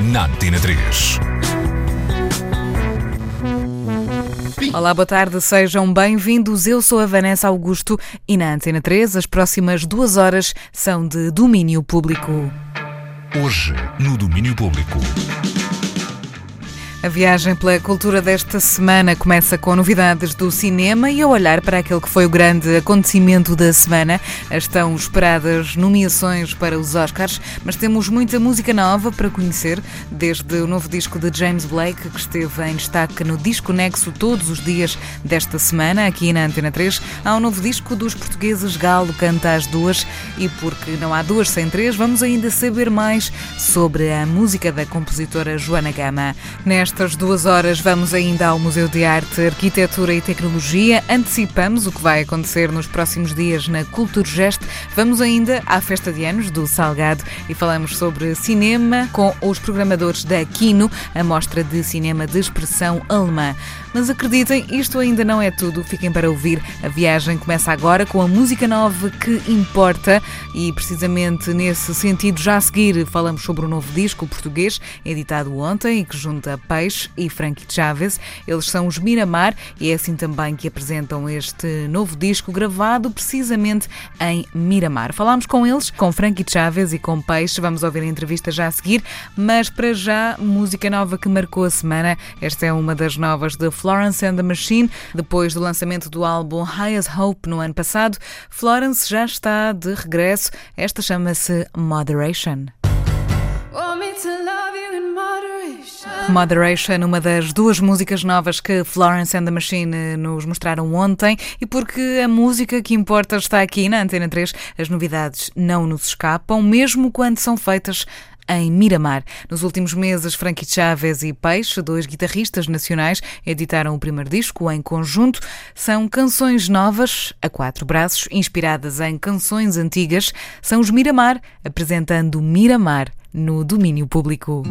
na Antena 3. Olá, boa tarde, sejam bem-vindos. Eu sou a Vanessa Augusto e na Antena 3 as próximas duas horas são de domínio público. Hoje, no Domínio Público. A viagem pela cultura desta semana começa com novidades do cinema e a olhar para aquele que foi o grande acontecimento da semana. Estão esperadas nomeações para os Oscars, mas temos muita música nova para conhecer, desde o novo disco de James Blake, que esteve em destaque no Disco Nexo todos os dias desta semana, aqui na Antena 3, há um novo disco dos portugueses Galo Canta às Duas e porque não há duas sem três, vamos ainda saber mais sobre a música da compositora Joana Gama. Nesta Nestas duas horas vamos ainda ao Museu de Arte, Arquitetura e Tecnologia. Antecipamos o que vai acontecer nos próximos dias na Culturgest. Vamos ainda à festa de anos do Salgado e falamos sobre cinema com os programadores da Kino, a mostra de cinema de expressão alemã. Mas acreditem, isto ainda não é tudo. Fiquem para ouvir. A viagem começa agora com a música nova que importa e precisamente nesse sentido, já a seguir, falamos sobre o novo disco português, editado ontem e que junta Peixe e Frankie Chaves. Eles são os Miramar e é assim também que apresentam este novo disco gravado precisamente em Miramar. Falámos com eles, com Frankie Chaves e com Peixe. Vamos ouvir a entrevista já a seguir, mas para já, música nova que marcou a semana. Esta é uma das novas de Florence and the Machine, depois do lançamento do álbum Highest Hope no ano passado. Florence já está de regresso. Esta chama-se Moderation. Moderation, uma das duas músicas novas que Florence and the Machine nos mostraram ontem, e porque a música que importa está aqui na Antena 3, as novidades não nos escapam, mesmo quando são feitas em Miramar. Nos últimos meses, Frankie Chaves e Peixe, dois guitarristas nacionais, editaram o primeiro disco em conjunto. São canções novas, a quatro braços, inspiradas em canções antigas. São os Miramar, apresentando Miramar no domínio público.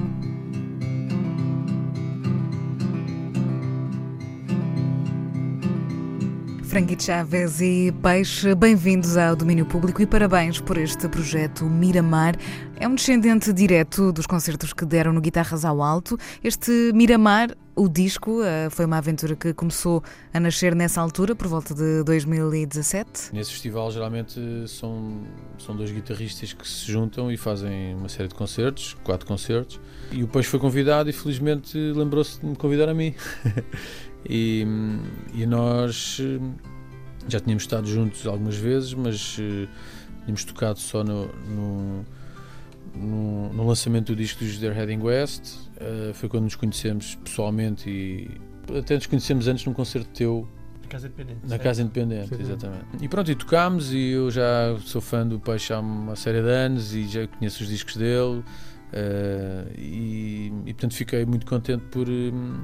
Frankie Chaves e Peixe, bem-vindos ao domínio público e parabéns por este projeto Miramar. É um descendente direto dos concertos que deram no Guitarras ao Alto. Este Miramar, o disco, eh, foi uma aventura que começou a nascer nessa altura, por volta de 2017. Nesse festival, geralmente, são, são dois guitarristas que se juntam e fazem uma série de concertos, quatro concertos. E o Peixe foi convidado e, felizmente, lembrou-se de me convidar a mim. E, e nós eh, já tínhamos estado juntos algumas vezes, mas uh, tínhamos tocado só no, no, no, no, lançamento do disco dos They're Heading West. Uh, foi quando nos conhecemos pessoalmente e até nos conhecemos antes num concerto teu. Na Casa Independente. Na Casa Independente, Sim. exatamente. E pronto, e tocámos e eu já sou fã do Peixe há uma série de anos e já conheço os discos dele. Uh, e, e, portanto fiquei muito contente por, um,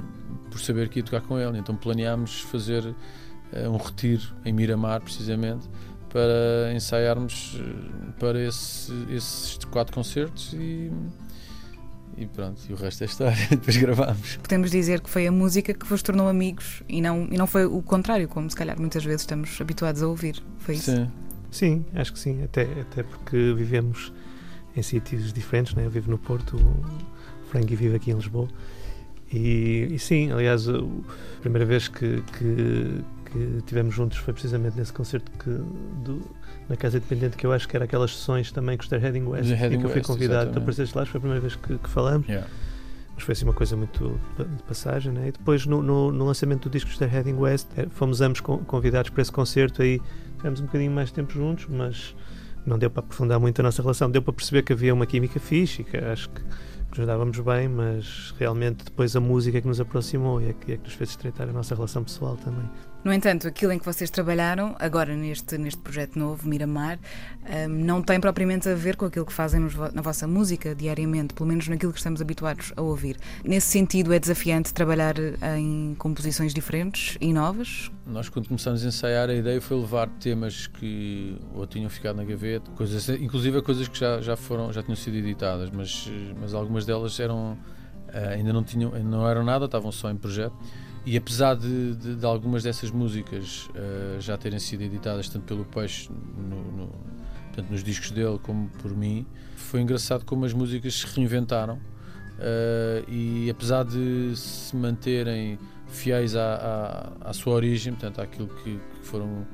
por saber que ia tocar com ele. Então planeámos fazer uh, um retiro em Miramar, precisamente, para ensaiarmos uh, para esse, esses quatro concertos e, e pronto, e o resto é história. Depois gravámos. Podemos dizer que foi a música que vos tornou amigos e não, e não foi o contrário, como se calhar muitas vezes estamos habituados a ouvir. Foi isso? Sim, sim acho que sim. Até, até porque vivemos em sítios diferentes, né? eu vivo no Porto, o Frankie vive aqui em Lisboa. E, e sim, aliás, a primeira vez que, que, que tivemos juntos foi precisamente nesse concerto que, do, na Casa Independente, que eu acho que era aquelas sessões também com os Heading West, Heading em que eu fui convidado para apareceres lá, foi a primeira vez que, que falamos. Yeah. Mas foi assim uma coisa muito de passagem, né? E depois no, no, no lançamento do disco Esther Heading West, eh, fomos ambos convidados para esse concerto, aí tivemos um bocadinho mais tempo juntos, mas não deu para aprofundar muito a nossa relação. Deu para perceber que havia uma química que acho que nos dávamos bem, mas realmente depois a música é que nos aproximou e é que, é que nos fez estreitar a nossa relação pessoal também. No entanto, aquilo em que vocês trabalharam, agora neste, neste projeto novo, Miramar, um, não tem propriamente a ver com aquilo que fazem na vossa música diariamente, pelo menos naquilo que estamos habituados a ouvir. Nesse sentido, é desafiante trabalhar em composições diferentes e novas? Nós, quando começamos a ensaiar, a ideia foi levar temas que ou tinham ficado na gaveta, coisas, inclusive coisas que já, já, foram, já tinham sido editadas, mas, mas algumas delas eram, eh, ainda não, tinham, não eram nada, estavam só em projeto. E apesar de, de, de algumas dessas músicas uh, já terem sido editadas tanto pelo Peixe no, no, tanto nos discos dele como por mim, foi engraçado como as músicas se reinventaram uh, e apesar de se manterem fiéis à, à, à sua origem, portanto àquilo que, que foram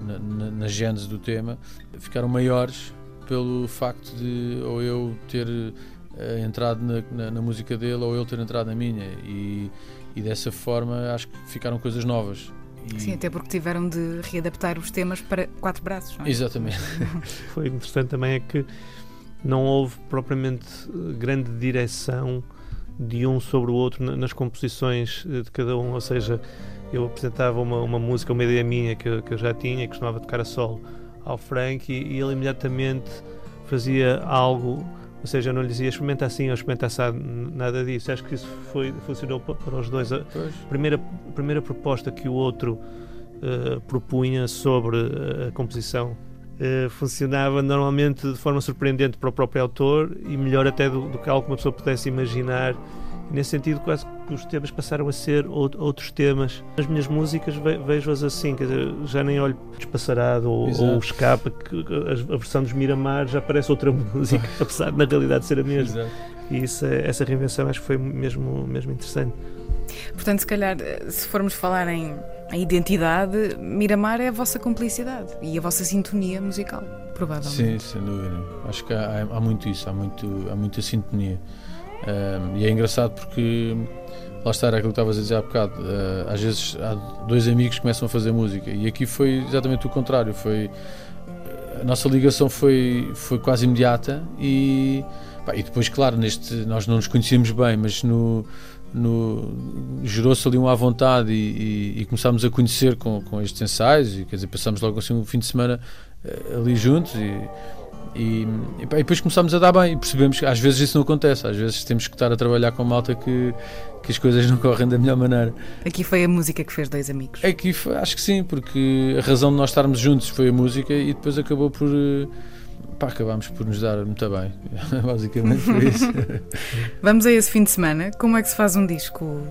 na, na, na gênese do tema, ficaram maiores pelo facto de ou eu ter uh, entrado na, na, na, música dele ou ele ter entrado na minha. E e dessa forma acho que ficaram coisas novas. E... Sim, até porque tiveram de readaptar os temas para quatro braços. É? Exatamente. Foi interessante também é que não houve propriamente eh, grande direção de um sobre o outro nas composições eh, de cada um, ou seja, eu apresentava uma, uma música, uma ideia minha que eu, que eu já tinha, que costumava tocar a solo ao Frank e, e ele imediatamente fazia algo ou seja, eu não lhe dizia experimenta assim ou experimenta assado, nada disso. Acho que isso foi, funcionou para os dois. A primeira, primeira proposta que o outro uh, propunha sobre a composição uh, funcionava normalmente de forma surpreendente para o próprio autor e melhor até do, do que algo que uma pessoa pudesse imaginar nesse sentido, quase os temas passaram a ser outros temas. As minhas músicas vejo-as assim, quer dizer, já nem olho despassarado ou, ou escapa, que a versão dos Miramar já parece outra música, apesar de na realidade ser a mesma. Exato. E isso, é, essa reinvenção acho que foi mesmo, mesmo interessante. Portanto, se calhar, se formos falar em identidade, Miramar é a vossa complicidade e a vossa sintonia musical, provavelmente. Sim, sem dúvida. Acho que há, há muito isso, há, muito, há muita sintonia. E é engraçado porque lá está, era aquilo que estavas a dizer há bocado. Uh, às vezes há dois amigos que começam a fazer música e aqui foi exatamente o contrário. Foi, a nossa ligação foi, foi quase imediata e, pá, e depois, claro, neste, nós não nos conhecíamos bem, mas no, gerou-se ali um à vontade e, e, e, começámos a conhecer com, com estes ensaios e quer dizer, passámos logo assim um fim de semana uh, ali juntos e e, e, depois começámos a dar bem e percebemos que às vezes isso não acontece, às vezes temos que estar a trabalhar com malta que, que as coisas não correm da melhor maneira. Aqui foi a música que fez dois amigos? Aqui foi, acho que sim, porque a razão de nós estarmos juntos foi a música e depois acabou por. Pá, acabámos por nos dar muito bem. Basicamente foi isso. Vamos a esse fim de semana. Como é que se faz um disco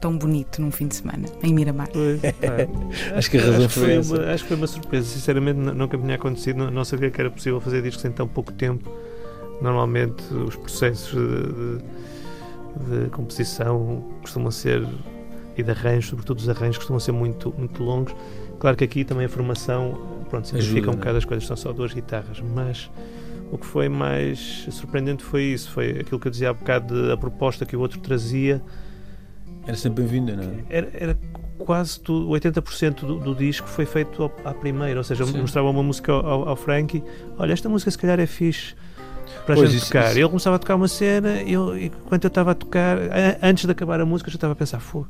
tão bonito num fim de semana, em Miramar. Pois, acho que a razão acho foi, foi uma, Acho que foi uma surpresa. Sinceramente, nunca me tinha acontecido. Não, não, sabia que era possível fazer discos em tão pouco tempo. Normalmente, os processos de, de, de composição costumam ser, e de arranjos, sobretudo os arranjos, costumam ser muito, muito longos. Claro que aqui também a formação pronto, simplifica um bocado as coisas, são só duas guitarras, mas o que foi mais surpreendente foi isso, foi aquilo que eu dizia há bocado, de, a proposta que o outro trazia era sempre bem-vinda, não é? Era, era quase tudo, 80% do, do disco foi feito ao, à primeira, ou seja, Sim. mostrava uma música ao, ao Frankie, olha, esta música se calhar é fixe para pois, a gente isso, tocar. Isso. Ele começava a tocar uma cena e eu, enquanto eu estava a tocar, antes de acabar a música, eu já estava a pensar, fogo,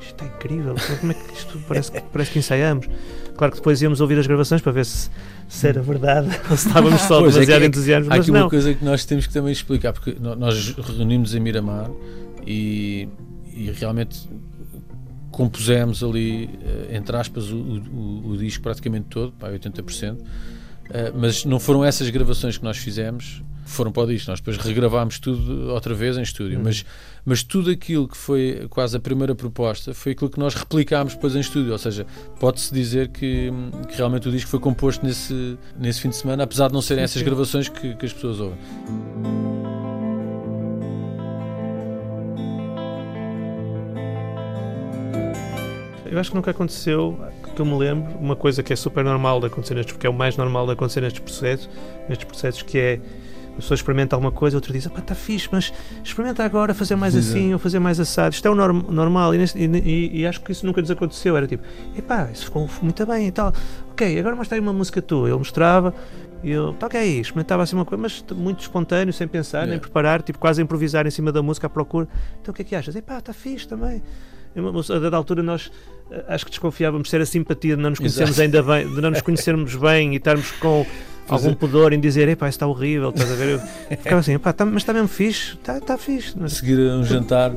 isto é incrível, como é que isto parece que, parece que ensaiamos? Claro que depois íamos ouvir as gravações para ver se, se era verdade ou se estávamos só pois, demasiado é entusiasmados. Há aqui não. uma coisa que nós temos que também explicar, porque nós reunimos em Miramar e e realmente compusemos ali, eh, entre aspas, o, o, o disco praticamente todo, para 80%, eh, mas não foram essas gravações que nós fizemos, foram para o disco. Nós depois regravámos tudo outra vez em estúdio, uhum. mas, mas tudo aquilo que foi quase a primeira proposta foi aquilo que nós replicámos depois em estúdio. Ou seja, pode-se dizer que, que, realmente o disco foi composto nesse, nesse fim de semana, apesar de não serem essas gravações que, que as pessoas ouvem. Eu acho que nunca aconteceu, que eu me lembro, uma coisa que é super normal de acontecer nestes, porque é o mais normal de acontecer nestes processos, nestes processos que é a pessoa experimenta alguma coisa, outra diz, pá, está fixe, mas experimenta agora fazer mais assim ou fazer mais assado. Isto é o norm normal e, e, e, acho que isso nunca nos aconteceu. Era tipo, epá, isso ficou muito bem e tal. Ok, agora mostra aí uma música tua. Ele mostrava e eu, tá ok, experimentava assim uma coisa, mas muito espontâneo, sem pensar, yeah. nem preparar, tipo quase a improvisar em cima da música à procura. Então o que é que achas? Epá, está fixe também. A dada altura nós eh, acho que desconfiávamos ser a simpatia de não nos conhecermos ainda bem, de não nos conhecermos bem e estarmos com algum é. pudor em dizer, epá, está horrível, estás a ver? Eu ficava assim, epá, tá, mas está mesmo fixe, está, está fixe. A seguir a um jantar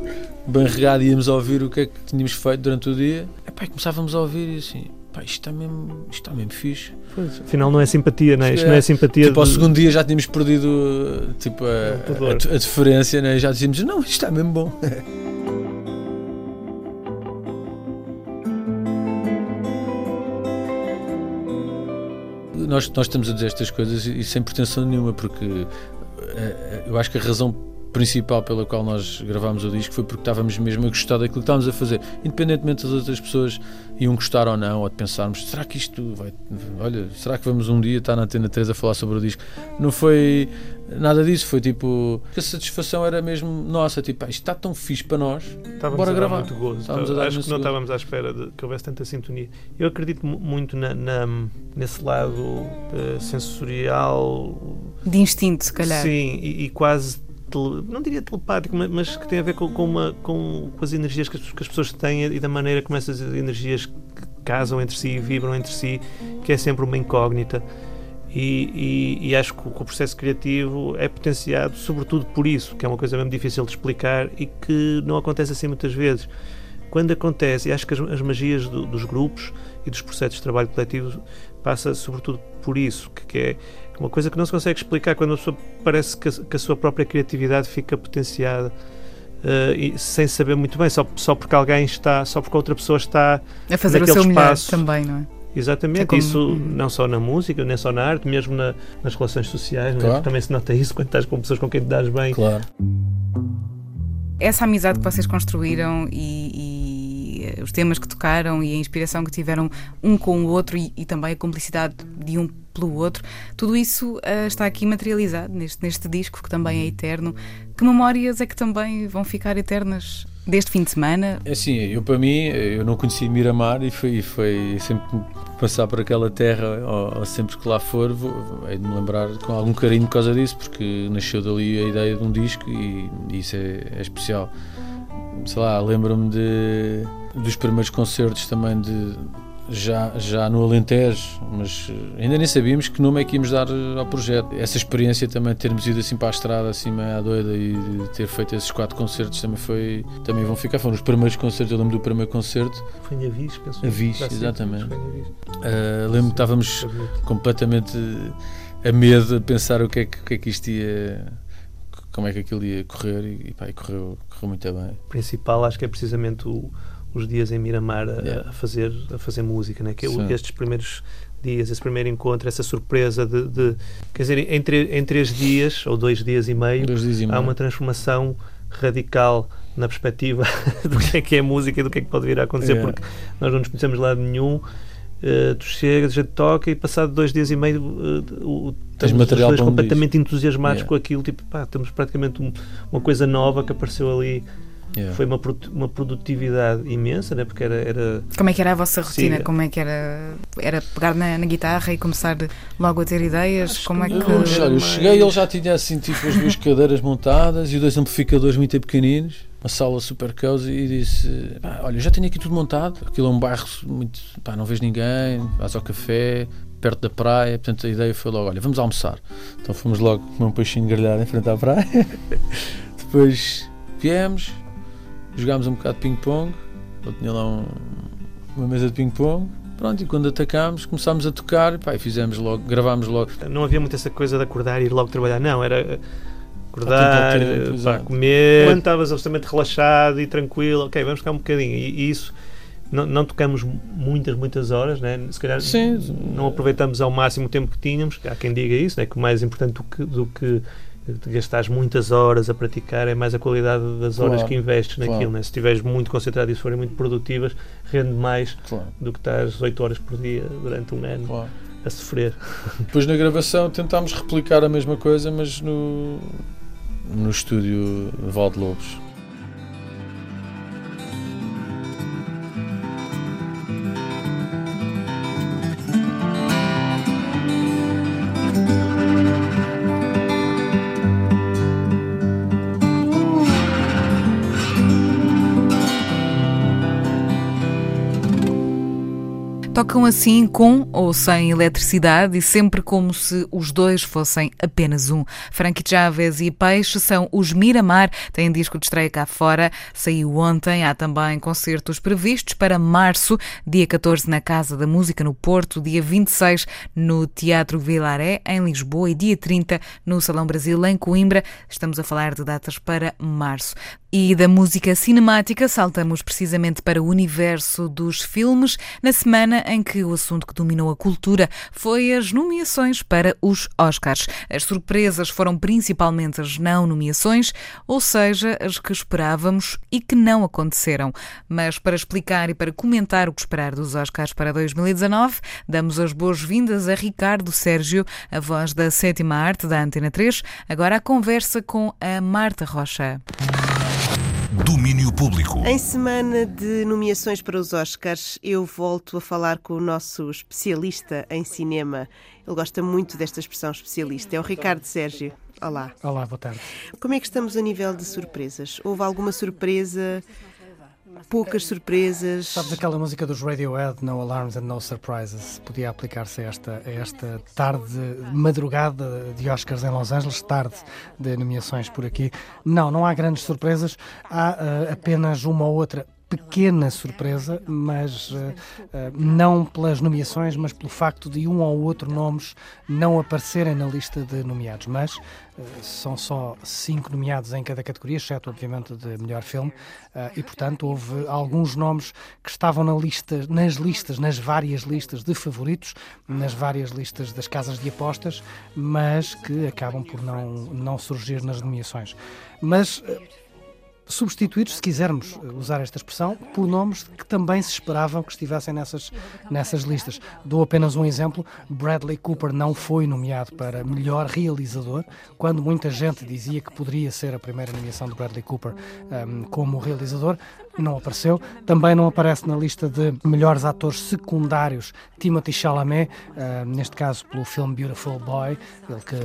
bem regado íamos ouvir o que é que tínhamos feito durante o dia, epá, e começávamos a ouvir e assim, pá, isto está mesmo, isto está mesmo fixe. Pois, afinal não é simpatia, não é? Isto é, não é simpatia. Tipo, de... ao segundo dia já tínhamos perdido tipo, a, a, a, a diferença, né? já dizíamos, não, isto está mesmo bom. nós, nós estamos a dizer estas coisas e sem pretensão nenhuma, porque eh, eu acho que a razão principal pela qual nós gravámos o disco foi porque estávamos mesmo a gostar daquilo que estávamos a fazer, independentemente das outras pessoas iam gostar ou não, ou de pensarmos, será que isto vai. Olha, será que vamos um dia estar na Antena 3 a falar sobre o disco? Não foi nada disso, foi tipo. A satisfação era mesmo nossa, tipo, ah, isto está tão fixe para nós, estávamos bora a gravar. Muito gozo. Estávamos a dar Acho que não estávamos à espera de que houvesse tanta sintonia. Eu acredito muito na, na nesse lado uh, sensorial. De instinto, se calhar. Sim, e, e quase não diria telepático, mas que tem a ver com, com, uma, com, com as energias que as, que as, pessoas têm e da maneira como essas energias casam entre si e vibram entre si, que é sempre uma incógnita. E, e, e, acho que o, processo criativo é potenciado sobretudo por isso, que é uma coisa mesmo difícil de explicar e que não acontece assim muitas vezes. Quando acontece, e acho que as, as magias do, dos grupos e dos processos de trabalho coletivo passa sobretudo por isso, que, que é uma coisa que não se consegue explicar quando a pessoa parece que a, que a sua própria criatividade fica potenciada. Uh, sem saber muito bem, só, só porque alguém está, só porque outra pessoa está a fazer o seu espaço. melhor também, não é? Exatamente, é como... isso não só na música, nem só na arte, mesmo na, nas relações sociais, é? claro. também se nota isso quando estás com pessoas com quem te dás bem. Claro. Essa amizade que vocês construíram e, e os temas que tocaram e a inspiração que tiveram um com o outro e, e também a cumplicidade de um pelo outro. Tudo isso uh, está aqui materializado neste, neste disco, que também é eterno. Que memórias é que também vão ficar eternas deste fim de semana? É assim, eu para mim, eu não conheci Miramar e foi, foi sempre passar por aquela terra, ou, ou sempre que lá for, vou, hei de me lembrar com algum carinho por causa disso, porque nasceu dali a ideia de um disco e, e isso é, é especial. Sei lá, lembro-me de, dos primeiros concertos também de já, já no Alentejo, mas eh, ainda nem sabíamos que nome é que íamos dar eh, ao projeto. Essa experiência também de termos ido assim para a estrada, assim meio à doida e de ter feito esses quatro concertos também foi. Também vão ficar. Foram os primeiros concertos, eu lembro do primeiro concerto. Foi em Avis, penso. Avis, exatamente. Uh, lembro que estávamos completamente a medo a pensar o que é que, que, é que isto ia. como é que aquilo ia correr e, e, pá, e correu, correu muito bem. O principal acho que é precisamente o os dias em Miramar a, yeah. a fazer, a fazer música, né? que é estes primeiros dias, esse primeiro encontro, essa surpresa de, de, quer dizer, em, em três dias ou dois dias e meio, dias e meio. há uma transformação radical na perspectiva do que é que é música e do que é que pode vir a acontecer, yeah. porque nós não nos conhecemos lá de nenhum. Uh, tu chegas, a gente toca e passado dois dias e meio uh, uh, Tens material dois completamente entusiasmados yeah. com aquilo, tipo, pá, temos praticamente um, uma coisa nova que apareceu ali Yeah. Foi uma, uma produtividade imensa, né? porque era, era. Como é que era a vossa rotina? Sim. Como é que era? Era pegar na, na, guitarra e começar logo a ter ideias? Acho Como é que. Eu, eu cheguei, ele já tinha assim tipo as duas cadeiras montadas e dois amplificadores muito pequeninos uma sala super cozy e disse: Olha, já tenho aqui tudo montado. Aquilo é um bairro muito. Pá, não vês ninguém, vais ao café, perto da praia. Portanto, a ideia foi logo: Olha, vamos almoçar. Então fomos logo comer um peixinho grelhado em frente à praia. Depois viemos, jogámos um bocado de ping-pong, eu tinha lá um, uma mesa de ping-pong, pronto, e quando atacámos começámos a tocar pá, e fizemos logo, gravámos logo. Não havia muito essa coisa de acordar e ir logo trabalhar, não, era acordar, pá, comer, quando estavas absolutamente relaxado e tranquilo, ok, vamos ficar um bocadinho, e, e isso não, não, tocamos muitas, muitas horas, né? se calhar Sim. não aproveitamos ao máximo o tempo que tínhamos, há quem diga isso, né? que o mais importante do que, do que gastares muitas horas a praticar, é mais a qualidade das horas claro, que investes naquilo. Claro. Né? Se estiveres muito concentrado e se forem muito produtivas, rende mais claro. do que estás 8 horas por dia durante um ano a sofrer. Depois na gravação tentámos replicar a mesma coisa, mas no, no estúdio Valde Lobos. Assim com ou sem eletricidade e sempre como se os dois fossem apenas um. Frankie Chaves e Peixe são os Miramar, têm disco de estreia cá fora, saiu ontem. Há também concertos previstos para março, dia 14 na Casa da Música no Porto, dia 26 no Teatro Vilaré, em Lisboa, e dia 30 no Salão Brasil, em Coimbra. Estamos a falar de datas para março. E da música cinemática, saltamos precisamente para o universo dos filmes, na semana em que o assunto que dominou a cultura foi as nomeações para os Oscars. As surpresas foram principalmente as não nomeações, ou seja, as que esperávamos e que não aconteceram. Mas para explicar e para comentar o que esperar dos Oscars para 2019, damos as boas-vindas a Ricardo Sérgio, a voz da sétima arte da Antena 3. Agora a conversa com a Marta Rocha. Domínio Público. Em semana de nomeações para os Oscars, eu volto a falar com o nosso especialista em cinema. Ele gosta muito desta expressão especialista. É o Ricardo Sérgio. Olá. Olá, boa tarde. Como é que estamos a nível de surpresas? Houve alguma surpresa? Poucas surpresas. Sabes aquela música dos Radiohead, No Alarms and No Surprises? Podia aplicar-se a esta, a esta tarde, madrugada de Oscars em Los Angeles, tarde de nomeações por aqui. Não, não há grandes surpresas, há uh, apenas uma ou outra pequena surpresa, mas uh, uh, não pelas nomeações, mas pelo facto de um ou outro nomes não aparecerem na lista de nomeados. Mas uh, são só cinco nomeados em cada categoria, exceto, obviamente, de melhor filme, e, portanto, houve alguns nomes que estavam na lista, nas listas, nas várias listas de favoritos, nas várias listas das casas de apostas, mas que acabam por não, não surgir nas nomeações. Mas substituídos, se quisermos usar esta expressão, por nomes que também se esperavam que estivessem nessas, nessas listas. Dou apenas um exemplo: Bradley Cooper não foi nomeado para melhor realizador, quando muita gente dizia que poderia ser a primeira nomeação de Bradley Cooper um, como realizador. Não apareceu. Também não aparece na lista de melhores atores secundários Timothy Chalamet, uh, neste caso pelo filme Beautiful Boy, ele que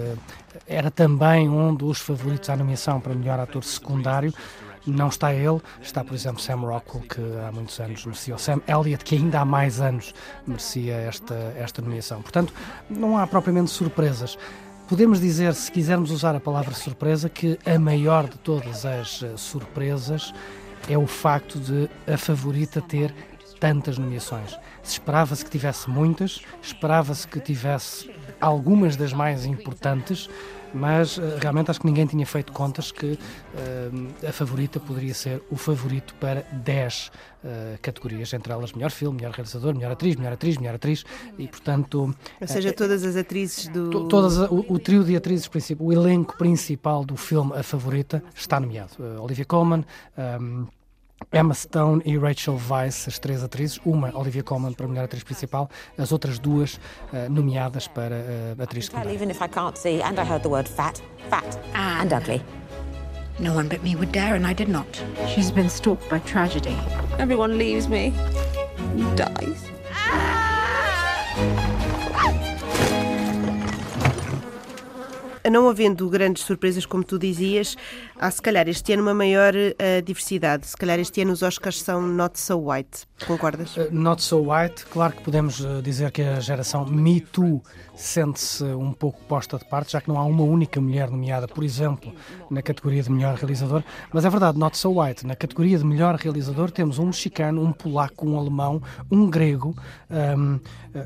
era também um dos favoritos à nomeação para melhor ator secundário. Não está ele, está, por exemplo, Sam Rockwell, que há muitos anos merecia, ou Sam Elliott, que ainda há mais anos merecia esta, esta nomeação. Portanto, não há propriamente surpresas. Podemos dizer, se quisermos usar a palavra surpresa, que a maior de todas as eh, surpresas é o facto de a favorita ter tantas nomeações. Se esperava-se que tivesse muitas, esperava-se que tivesse algumas das mais importantes, mas uh, realmente acho que ninguém tinha feito contas que uh, a favorita poderia ser o favorito para 10 uh, eh, categorias, entre elas melhor filme, melhor realizador, melhor atriz, melhor atriz, melhor atriz, e portanto... Ou seja, todas as atrizes do... Todas, o, o, trio de atrizes, o elenco principal do filme A Favorita está nomeado. Olivia Colman... Um, Emma Stone e Rachel Weisz, as três atrizes, uma Olivia Colman para mulher atriz principal, as outras duas uh, nomeadas para uh, atriz secundária. Even if I can't see, and I heard the word fat, fat and ugly. No one but me would dare, and I did not. She's been stalked by tragedy. Everyone leaves me, dies. não havendo grandes surpresas, como tu dizias, há se calhar este ano uma maior uh, diversidade. Se calhar este ano os Oscars são not so white. Concordas? Uh, not so white. Claro que podemos uh, dizer que a geração Me Too sente-se um pouco posta de parte, já que não há uma única mulher nomeada, por exemplo, na categoria de melhor realizador. Mas é verdade, not so white. Na categoria de melhor realizador temos um mexicano, um polaco, um alemão, um grego, um,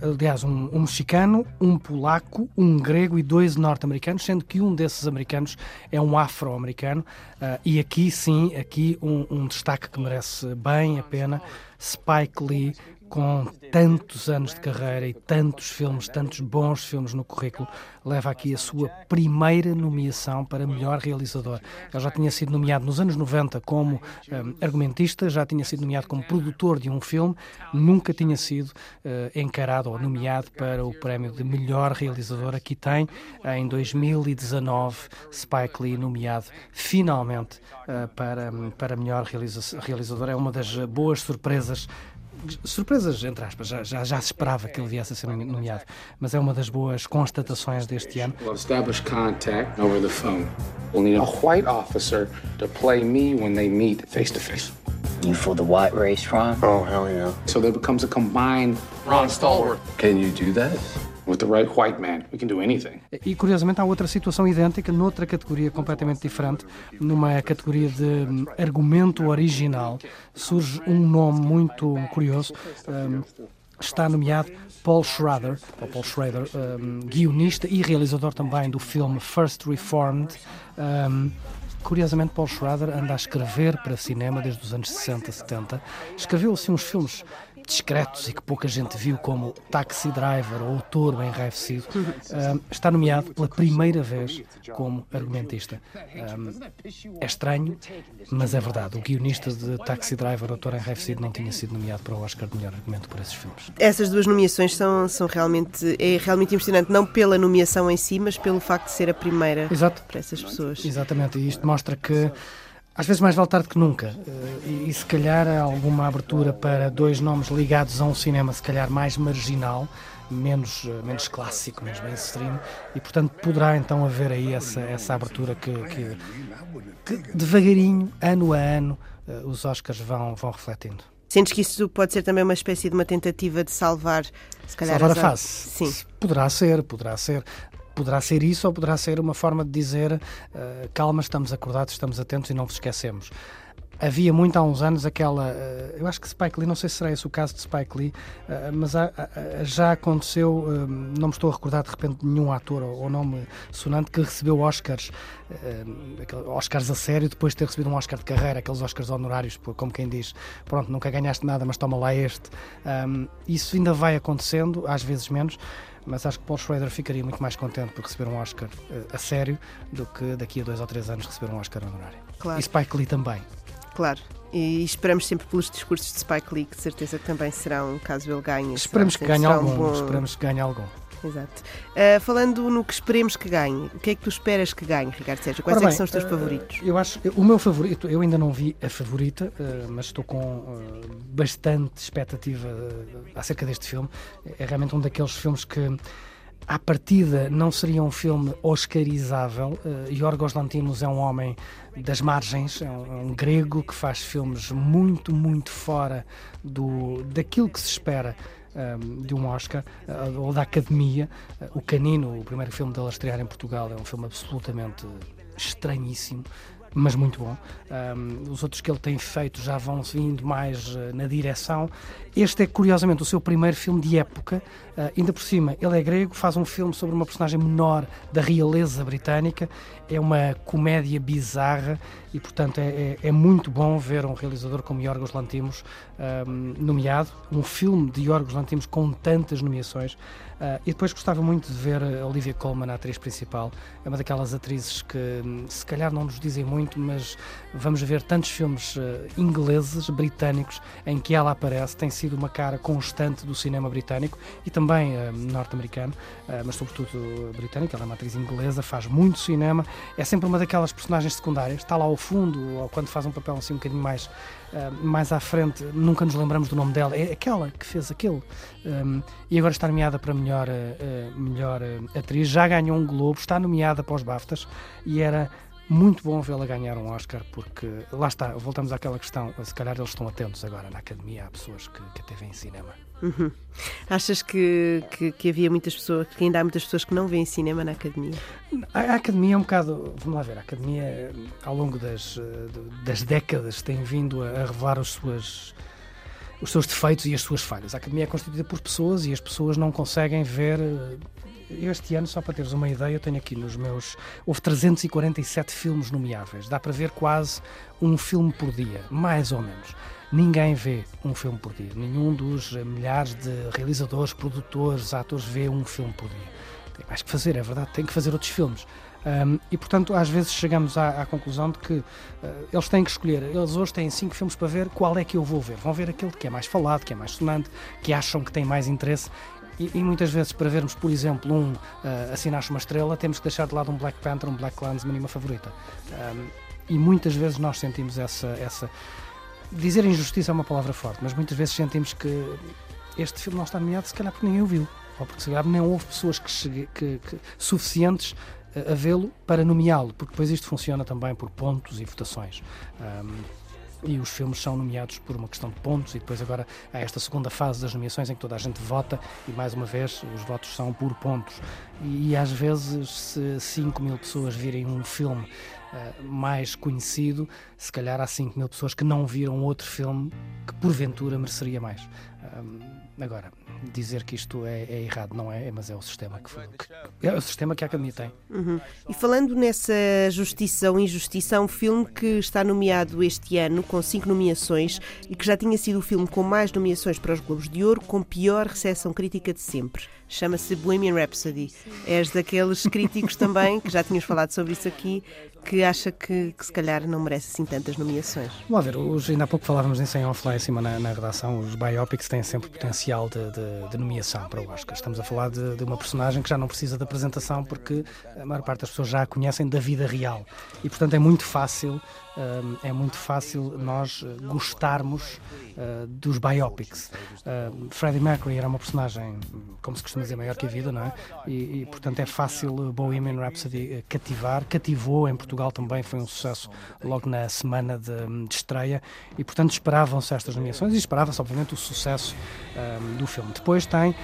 aliás, um, um mexicano, um polaco, um grego e dois norte-americanos, sendo que um desses americanos é um afro-americano. Uh, e aqui sim, aqui um, um destaque que merece bem a pena. Spike Lee com tantos anos de carreira e tantos filmes, tantos bons filmes no currículo, leva aqui a sua primeira nomeação para melhor realizador. Ele já tinha sido nomeado nos anos 90 como um, argumentista, já tinha sido nomeado como produtor de um filme, nunca tinha sido uh, encarado ou nomeado para o prémio de melhor realizador. Aqui tem, em 2019, Spike Lee nomeado finalmente uh, para, para melhor realiza realizador. É uma das boas surpresas surpresas, entre aspas, já, já, já, se esperava que ele viesse a ser nomeado, mas é uma das boas constatações deste ano. We'll establish contact over the phone. We'll need a white officer to play me when they meet face to face. You for the white race, Ron? Oh, hell yeah. So there becomes a combined Ron Stallworth. Can you do that? With the right white man, we can do anything. E curiosamente há outra situação idêntica noutra categoria completamente diferente, numa categoria de hum, argumento original. Surge um nome muito curioso. Um, está nomeado Paul Schrader, Paul Schrader, um, guionista e realizador também do filme First Reformed. Um, Curiosamente, Paul Schrader anda a escrever para cinema desde os anos 60, 70. Escreveu assim uns filmes discretos e que pouca gente viu, como Taxi Driver ou O Touro Enraivecido, um, está nomeado pela primeira vez como argumentista. Um, é estranho, mas é verdade. O guionista de Taxi Driver ou O Touro Enraivecido não tinha sido nomeado para o Oscar de melhor argumento por esses filmes. Essas duas nomeações são, são realmente, é realmente impressionante, não pela nomeação em si, mas pelo facto de ser a primeira Exato. para essas pessoas. Exatamente, e isto mostra que às vezes mais vale tarde que nunca. E, e, se calhar há alguma abertura para dois nomes ligados a um cinema, se calhar mais marginal, menos, menos clássico, menos mainstream, e portanto poderá então haver aí essa, essa abertura que, que, que devagarinho, ano a ano, os Oscars vão, vão refletindo. Sentes que isso pode ser também uma espécie de uma tentativa de salvar, se calhar, salvar a fase? Sim. Poderá ser, poderá ser. Poderá ser isso ou poderá ser uma forma de dizer uh, calma, estamos acordados, estamos atentos e não vos esquecemos. Havia muito há uns anos aquela. Uh, eu acho que Spike Lee, não sei se será esse o caso de Spike Lee, uh, mas há, já aconteceu, não me estou a recordar de repente nenhum ator ou, ou nome sonante que recebeu Oscars, Oscars a sério, depois de ter recebido um Oscar de carreira, aqueles Oscars honorários, como quem diz, pronto, nunca ganhaste nada, mas toma lá este. Um, isso ainda vai acontecendo, às vezes menos mas acho que Paul Schrader ficaria muito mais contente por receber um Oscar uh, a sério do que daqui a dois ou três anos receber um Oscar honorário. Claro. E Spike Lee também. Claro. E esperamos sempre pelos discursos de Spike Lee, que de certeza que também serão, caso ele ganhe. Esperamos será, que ganhe algum. Um bom... Esperamos que ganhe algum. Exato. Uh, falando no que esperemos que ganhe, o que é que tu esperas que ganhe, Ricardo Sérgio? Quais bem, é são os teus uh, favoritos? Eu acho, o meu favorito, eu ainda não vi a favorita, uh, mas estou com bastante expectativa acerca deste filme. É realmente um daqueles filmes que à partida não seria um filme oscarizável. Uh, Yorgos Lantimos é um homem das margens, é um, é um, grego que faz filmes muito, muito fora do, daquilo que se espera um, de um Oscar uh, ou da Academia. Uh, o Canino, o primeiro filme dele a estrear em Portugal, é um filme absolutamente estranhíssimo mas muito bom. Um, os outros que ele tem feito já vão vindo mais uh, na direção. Este é, curiosamente, o seu primeiro filme de época. Uh, ainda por cima, ele é grego, faz um filme sobre uma personagem menor da realeza britânica. É uma comédia bizarra e, portanto, é, é, é muito bom ver um realizador como Yorgos Lantimos um, nomeado. Um filme de Yorgos Lantimos com tantas nomeações. Uh, e depois gostava muito de ver a Olivia Colman, a atriz principal. É uma daquelas atrizes que hum, se calhar não nos dizem muito, mas vamos ver tantos filmes uh, ingleses, britânicos, em que ela aparece. Tem sido uma cara constante do cinema britânico e também uh, norte-americano, mas sobretudo britânico. Ela é uma atriz inglesa, faz muito cinema. É sempre uma daquelas personagens secundárias. Está lá ao fundo, ou quando faz um papel assim um bocadinho mais, mais à frente, nunca nos lembramos do nome dela. É aquela que fez aquilo. Um, e agora está nomeada para melhor, uh, melhor uh, atriz. Já ganhou um Globo, está nomeada para os BAFTAs e era muito bom vê-la ganhar um Oscar, porque lá está, voltamos àquela questão. Se calhar eles estão atentos agora na academia, há pessoas que, que até veem cinema. Uhum. Achas que, que, que, havia muitas pessoas, que ainda há muitas pessoas que não veem cinema na academia? A, a, academia é um bocado. Vamos lá ver, a academia, ao longo das, das décadas, tem vindo a, a revelar as suas os seus defeitos e as suas falhas. A academia é constituída por pessoas e as pessoas não conseguem ver. Eh, este ano, só para teres uma ideia, eu tenho aqui nos meus. Houve 347 filmes nomeáveis. Dá para ver quase um filme por dia, mais ou menos. Ninguém vê um filme por dia. Nenhum dos milhares de realizadores, produtores, atores vê um filme por dia. Tem mais que fazer, é verdade, tem que fazer outros filmes. Um, e, portanto, às vezes chegamos à, à conclusão de que uh, eles têm que escolher. Eles hoje têm cinco filmes para ver, qual é que eu vou ver? Vão ver aquele que é mais falado, que é mais sonante, que acham que tem mais interesse. E, e muitas vezes, para vermos, por exemplo, um uh, Assinaste uma Estrela, temos que deixar de lado um Black Panther, um Black Clansman e uma favorita. Um, e muitas vezes nós sentimos essa, essa. Dizer injustiça é uma palavra forte, mas muitas vezes sentimos que este filme não está nomeado, se calhar porque ninguém o viu. Ou porque se calhar não houve pessoas que, chegue, que, que suficientes a vê-lo para nomeá-lo, porque depois isto funciona também por pontos e votações. Um, e os filmes são nomeados por uma questão de pontos e depois agora há esta segunda fase das nomeações em que toda a gente vota e mais uma vez os votos são por pontos e, e às vezes se 5 mil pessoas virem um filme uh, mais conhecido, se calhar há 5 mil pessoas que não viram outro filme que porventura mereceria mais. Agora, dizer que isto é, é, errado não é, mas é o sistema que, foi, que é o sistema que a Academia tem. Uhum. E falando nessa justiça ou injustiça, há um filme que está nomeado este ano com cinco nomeações e que já tinha sido o filme com mais nomeações para os Globos de Ouro, com pior recepção crítica de sempre chama-se Bohemian Rhapsody. És daqueles críticos também, que já tínhamos falado sobre isso aqui, que acha que, que se calhar não merece assim tantas nomeações. Vamos ver, os, ainda há pouco falávamos em 100 off lá em cima na, na, redação, os biopics têm sempre potencial de, de, de nomeação para o Oscar. Estamos a falar de, de, uma personagem que já não precisa de apresentação porque a maior parte das pessoas já a conhecem da vida real e portanto é muito fácil é muito fácil nós eh, gostarmos uh, dos biopics. Freddie Mercury era uma personagem, como se costuma dizer, maior que a vida, não é? E, e portanto é fácil Bohemian Rhapsody cativar. Cativou em Portugal também, foi um sucesso logo na semana de, de estreia e portanto esperavam-se estas nomeações e esperava-se obviamente o sucesso do filme. Depois tem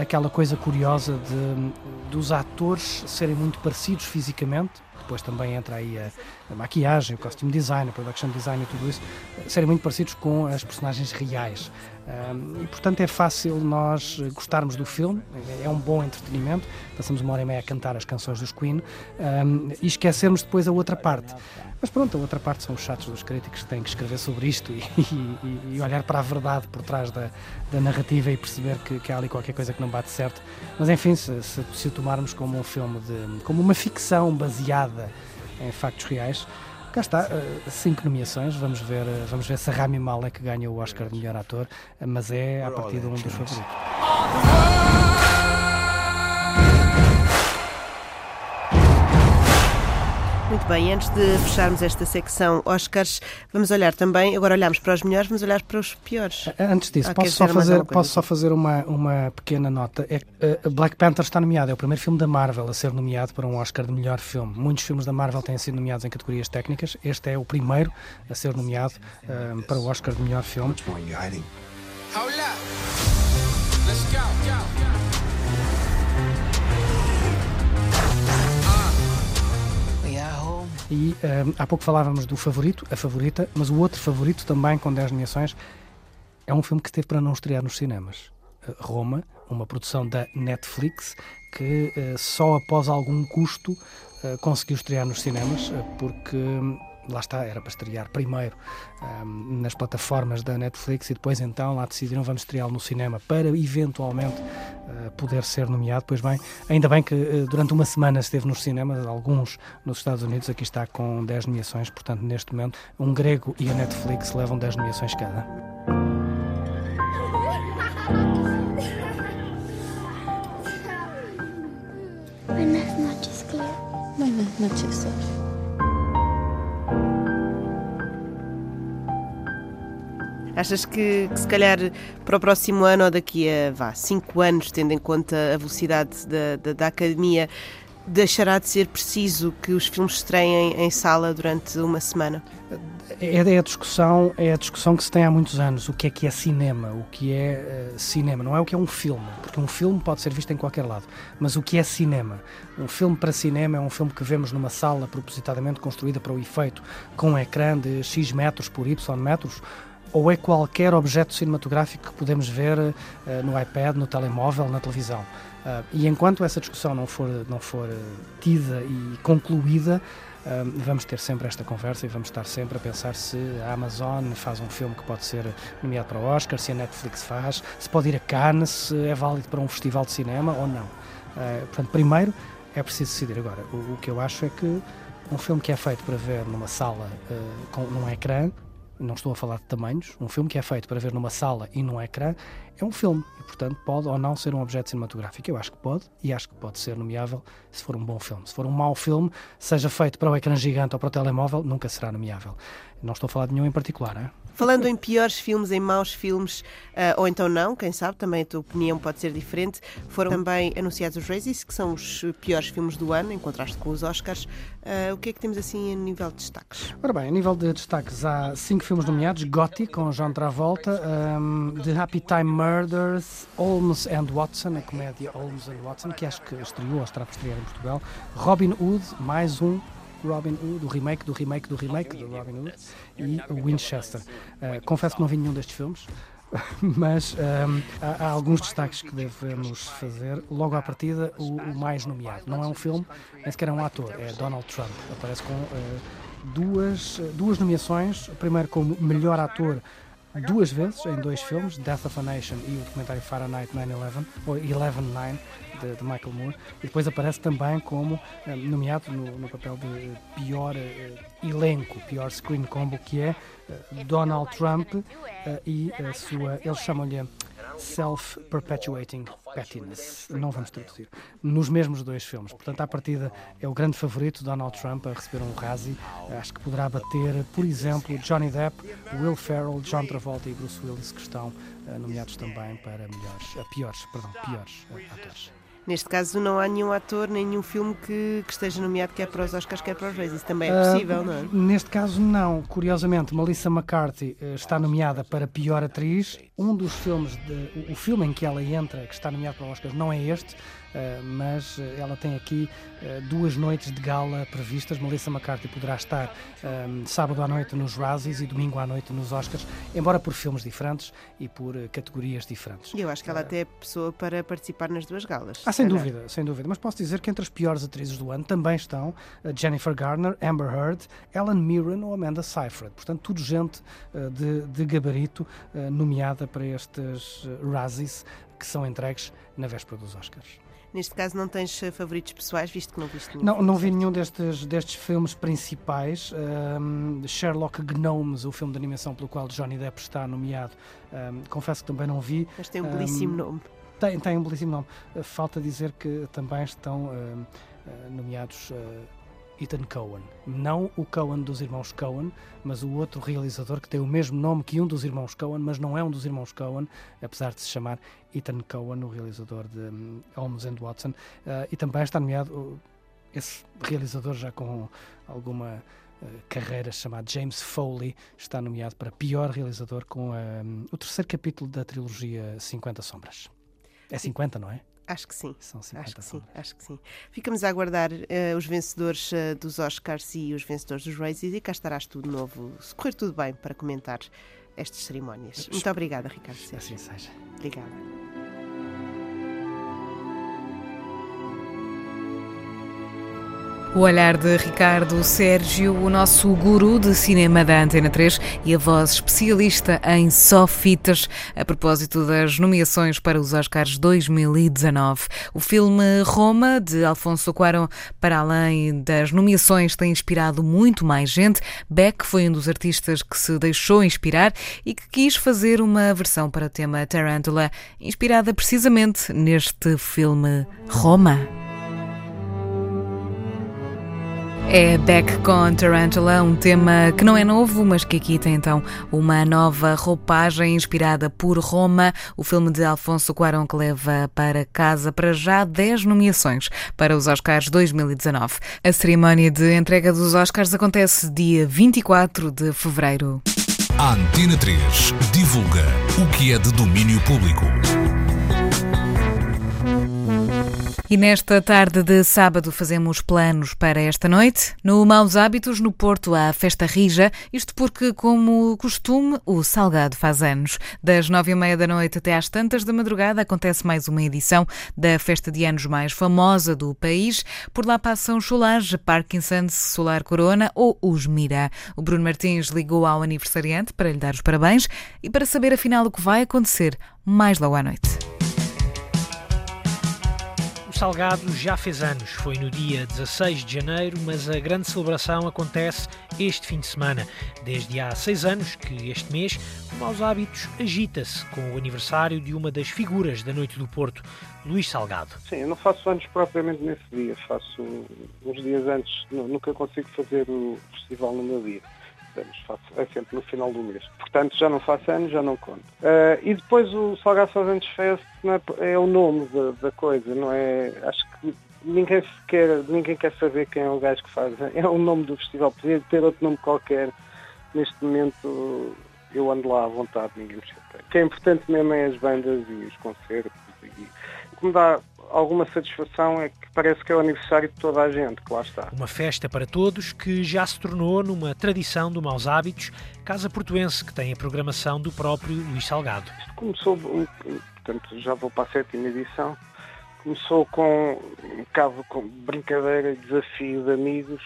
aquela coisa curiosa de, dos atores serem muito parecidos fisicamente depois também entra aí a, a maquiagem, o costume design, o production design e tudo isso, serem muito parecidos com as personagens reais. Um, e portanto é fácil nós gostarmos do filme, é um bom entretenimento, passamos uma hora e meia a cantar as canções dos Queen um, e esquecermos depois a outra parte. Mas pronto, a outra parte são os chatos dos críticos que têm que escrever sobre isto e, e, e olhar para a verdade por trás da, da narrativa e perceber que, que, há ali qualquer coisa que não bate certo. Mas enfim, se, se, se tomarmos como um filme, de, como uma ficção baseada em factos reais, cá está, eh, cinco nomeações. Vamos ver, eh, vamos ver se a Rami Malek ganha o Oscar de melhor ator, mas é a partir de um dos favoritos. Muito bem, antes de fecharmos esta secção Oscars, vamos olhar também, agora olhamos para os melhores, vamos olhar para os piores. Antes disso, ah, posso, só fazer, posso só fazer uma, uma pequena nota. É, uh, Black Panther está nomeado, é o primeiro filme da Marvel a ser nomeado para um Oscar de melhor filme. Muitos filmes da Marvel têm sido nomeados em categorias técnicas, este é o primeiro a ser nomeado uh, para o Oscar de melhor filme. Let's go, go, go. E um, há pouco falávamos do favorito, a favorita, mas o outro favorito também com 10 nomeações é um filme que teve para não estrear nos cinemas. Uh, Roma, uma produção da Netflix que uh, só após algum custo uh, conseguiu estrear nos cinemas, porque hum, lá está, era para estrear primeiro um, nas plataformas da Netflix e depois então lá decidiram vamos estreá-lo no cinema para eventualmente uh, poder ser nomeado. Pois bem, ainda bem que uh, durante uma semana esteve nos cinemas, alguns nos Estados Unidos, aqui está com 10 nomeações, portanto neste momento um grego e a Netflix levam 10 nomeações cada. Buenas noches, Cleo. Buenas noches, Sofía. Achas que, que, se calhar para o próximo ano ou daqui a vá, cinco anos, tendo em conta a velocidade da, da, da academia, deixará de ser preciso que os filmes estreiem em sala durante uma semana? É, é, a discussão, é a discussão que se tem há muitos anos. O que é que é cinema? O que é uh, cinema? Não é o que é um filme, porque um filme pode ser visto em qualquer lado. Mas o que é cinema? Um filme para cinema é um filme que vemos numa sala propositadamente construída para o efeito, com um ecrã de X metros por Y metros, ou é qualquer objeto cinematográfico que podemos ver uh, no iPad, no telemóvel, na televisão. Uh, e enquanto essa discussão não for, não for uh, tida e concluída, vamos ter sempre esta conversa e vamos estar sempre a pensar se a Amazon faz um filme que pode ser nomeado para o Oscar, se a Netflix faz, se pode ir a Cannes, se é válido para um festival de cinema ou não. portanto, primeiro é preciso decidir. Agora, o, o, que eu acho é que um filme que é feito para ver numa sala com, num ecrã não estou a falar de tamanhos, um filme que é feito para ver numa sala e num ecrã é um filme e, portanto, pode ou não ser um objeto cinematográfico. Eu acho que pode e acho que pode ser nomeável se for um bom filme. Se for um mau filme, seja feito para o ecrã gigante ou para o telemóvel, nunca será nomeável. Não estou a falar de nenhum em particular, hein? Falando em piores filmes, em maus filmes, uh, ou então não, quem sabe, também a tua opinião pode ser diferente. Foram também anunciados os Razzies, que são os piores filmes do ano, em contraste com os Oscars. Uh, o que é que temos assim a nível de destaques? Ora bem, a nível de destaques, há cinco filmes nomeados: Gotti, com John Travolta, um, The Happy Time Murders, Holmes and Watson, a comédia Holmes and Watson, que acho que estreou ou está por estrear em Portugal, Robin Hood, mais um Robin Hood, o remake do remake do remake do Robin Hood e Winchester. Uh, confesso que não vi nenhum destes filmes, mas um, ehm, há, há, alguns destaques que devemos fazer. Logo à partida, o, o, mais nomeado. Não é um filme, nem sequer é um ator, é Donald Trump. Aparece com uh, duas, duas nomeações. Primeiro como melhor ator duas vezes em dois filmes, Death of a Nation e o documentário Fahrenheit 9-11, ou 11-9, de, de, Michael Moore, e depois aparece também como eh, nomeado no, no, papel de pior uh, elenco, pior screen combo, que é uh, Donald Trump uh, e a sua, eles chamam-lhe Self-Perpetuating Pettiness. Não vamos traduzir. Nos mesmos dois filmes. Portanto, à partida, é o grande favorito Donald Trump a receber um Razzie. Acho que poderá bater, por exemplo, Johnny Depp, Will Ferrell, John Travolta e Bruce Willis, que estão nomeados também para melhores, piores, perdão, piores atores. Neste caso, não há nenhum ator, nenhum filme que, que, esteja nomeado quer para os Oscars, quer para os Reis. Isso também é possível, uh, não é? Neste caso, não. Curiosamente, Melissa McCarthy uh, está nomeada para pior atriz. Um dos filmes, de, o filme em que ela entra, que está nomeado para os Oscars, não é este. Eh, mas eh, ela tem aqui eh, duas noites de gala previstas. Melissa McCarthy poderá estar sábado à noite nos Razzies e domingo à noite nos Oscars, embora por filmes diferentes e por categorias diferentes. Eu acho que ela até é pessoa para participar nas duas galas. Ah, sem dúvida, sem dúvida. Mas posso dizer que entre as piores atrizes do ano também estão Jennifer Garner, Amber Heard, Ellen Mirren ou Amanda Seyfried. Portanto, tudo gente de, de gabarito nomeada para estes Razzies que são entregues na véspera dos Oscars. Neste caso não tens eh, favoritos pessoais, visto que não viste nenhum? Não, não vi nenhum destes, destes filmes principais. Um, Sherlock Gnomes, o filme de animação pelo qual Johnny Depp está nomeado, um, confesso que também não vi. Mas tem um belíssimo um, nome. Tem, tem um belíssimo nome. Uh, falta dizer que também estão uh, nomeados Ethan Cohen. Não o Cohen dos irmãos Cohen, mas o outro realizador que tem o mesmo nome que um dos irmãos Cohen, mas não é um dos irmãos Cohen, apesar de se chamar Ethan Cohen, o realizador de um, Holmes and Watson. Uh, e também está nomeado esse realizador já com alguma uh, carreira chamado James Foley, está nomeado para pior realizador com um, o terceiro capítulo da trilogia 50 Sombras. É 50, não é? Acho que sim. São 50 acho que sim, acho que sim. Ficamos a aguardar uh, os vencedores uh, dos Oscars e os vencedores dos Razzies e cá estarás tu de novo, se correr tudo bem, para comentar estas cerimónias. Muito obrigada, Ricardo Sérgio. Assim seja. Obrigada. O olhar de Ricardo Sérgio, o nosso guru de cinema da Antena 3 e a voz especialista em só fitas a propósito das nomeações para os Oscars 2019. O filme Roma, de Alfonso Cuarón, para além das nomeações, tem inspirado muito mais gente. Beck foi um dos artistas que se deixou inspirar e que quis fazer uma versão para o tema Tarantula, inspirada precisamente neste filme Roma. É Back com Tarantula, um tema que não é novo, mas que aqui tem então uma nova roupagem inspirada por Roma, o filme de Alfonso Cuarón que leva para casa para já 10 nomeações para os Oscars 2019. A cerimónia de entrega dos Oscars acontece dia 24 de fevereiro. A Antena 3 divulga o que é de domínio público. E nesta tarde de sábado fazemos planos para esta noite. No Maus Hábitos, no Porto, há festa rija, isto porque, como costume, o Salgado faz anos. Das nove e meia da noite até às tantas da madrugada acontece mais uma edição da festa de anos mais famosa do país. Por lá passam Solange, Parkinson's, Solar Corona ou os Mira. O Bruno Martins ligou ao aniversariante para lhe dar os parabéns e para saber afinal o que vai acontecer mais logo à noite. Salgado já fez anos, foi no dia 16 de janeiro, mas a grande celebração acontece este fim de semana. Desde há seis anos que este mês o Maus Hábitos agita-se com o aniversário de uma das figuras da Noite do Porto, Luís Salgado. Sim, eu não faço anos propriamente nesse dia, faço uns dias antes, nunca consigo fazer o festival no meu dia. Anos, faço, é sempre no final do mês. Portanto, já não faço anos, já não conto. Uh, e depois o Salgado Faz Anos Fest é, é, o nome da, da, coisa, não é? Acho que ninguém quer, ninguém quer saber quem é o gajo que faz. É o nome do festival, podia ter outro nome qualquer. Neste momento eu ando lá à vontade, ninguém me chateia. O que é importante mesmo é as bandas e os concertos. E o que me dá alguma satisfação é que parece que é o aniversário de toda a gente que lá está. Uma festa para todos que já se tornou numa tradição do Maus Hábitos, Casa Portuense, que tem a programação do próprio Luís Salgado. Isto começou, portanto, já vou para a sétima edição, começou com um bocado com brincadeira e desafio de amigos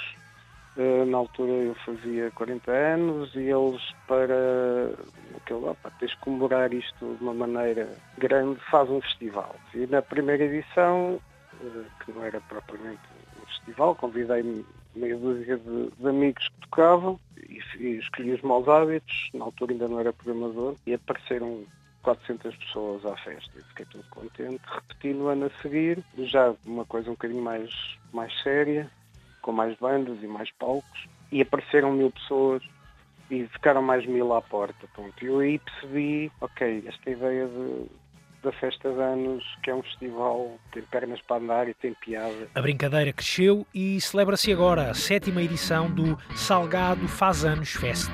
eh, na altura eu fazia 40 anos e eles para aquele, opa, tens de comemorar isto de uma maneira grande, faz um festival. E na primeira edição, eh, que não era propriamente um festival, convidei meia dúzia de, de, amigos que tocavam e, e escolhi os maus hábitos, na altura ainda não era programador, e apareceram 400 pessoas à festa. Eu fiquei todo contente. Repeti no ano a seguir, já uma coisa um bocadinho mais, mais séria, com mais bandas e mais palcos, e apareceram mil pessoas e ficaram mais mil à porta. Pronto. Eu aí percebi, ok, esta ideia de, da festa de anos, que é um festival, tem pernas para andar e tem piada. A brincadeira cresceu e celebra-se agora a sétima edição do Salgado Faz Anos Fest.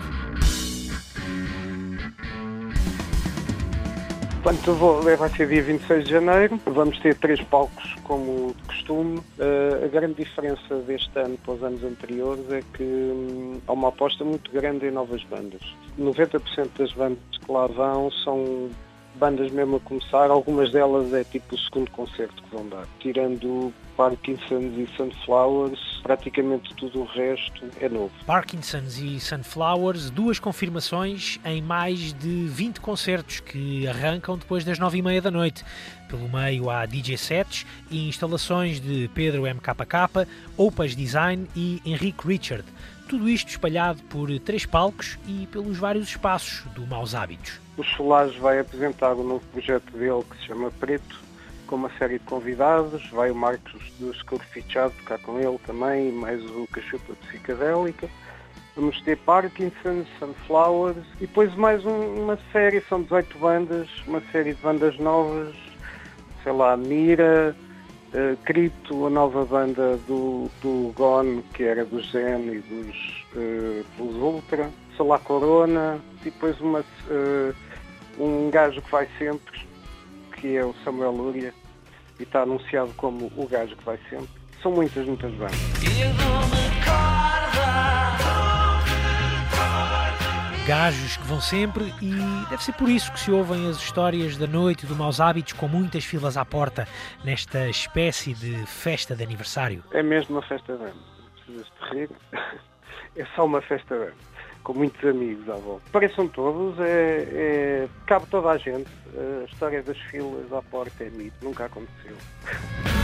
Portanto, vou, vai ser dia 26 de janeiro. Vamos ter três palcos, como de costume. Uh, a grande diferença deste ano para os anos anteriores é que hum, há uma aposta muito grande em novas bandas. 90% das bandas que lá vão são bandas mesmo a começar, algumas delas é tipo o segundo concerto que vão dar. Tirando Parkinson's e Sunflowers, praticamente tudo o resto é novo. Parkinson's e Sunflowers, duas confirmações em mais de 20 concertos que arrancam depois das 9 e meia da noite. Pelo meio há DJ sets e instalações de Pedro MKK, Opus Design e Henrique Richard. Tudo isto espalhado por três palcos e pelos vários espaços do Maus Hábitos. O Solage vai apresentar o novo projeto dele que se chama Preto, com uma série de convidados. Vai o Marcos do School Fichado tocar com ele também, mais o Cachupa Psicadélica. Vamos ter Parkinson, Sunflowers e depois mais um, uma série, são 18 bandas, uma série de bandas novas, sei lá, Mira, uh, Cripto, a nova banda do, do Gone, que era do Zen e dos, uh, dos Ultra, Solar Corona, e depois uma, uh, um gajo que vai sempre, que é o Samuel Lúria, e está anunciado como o gajo que vai sempre. São muitas, muitas bandas. Gajos que vão sempre e deve ser por isso que se ouvem as histórias da noite e do maus hábitos com muitas filas à porta nesta espécie de festa de aniversário. É mesmo uma festa de ano. Precisas de rir. É só uma festa de ano com muitos amigos à volta. Pareçam todos, é, é, cabe toda a gente. A história das filas à porta é mito, nunca aconteceu.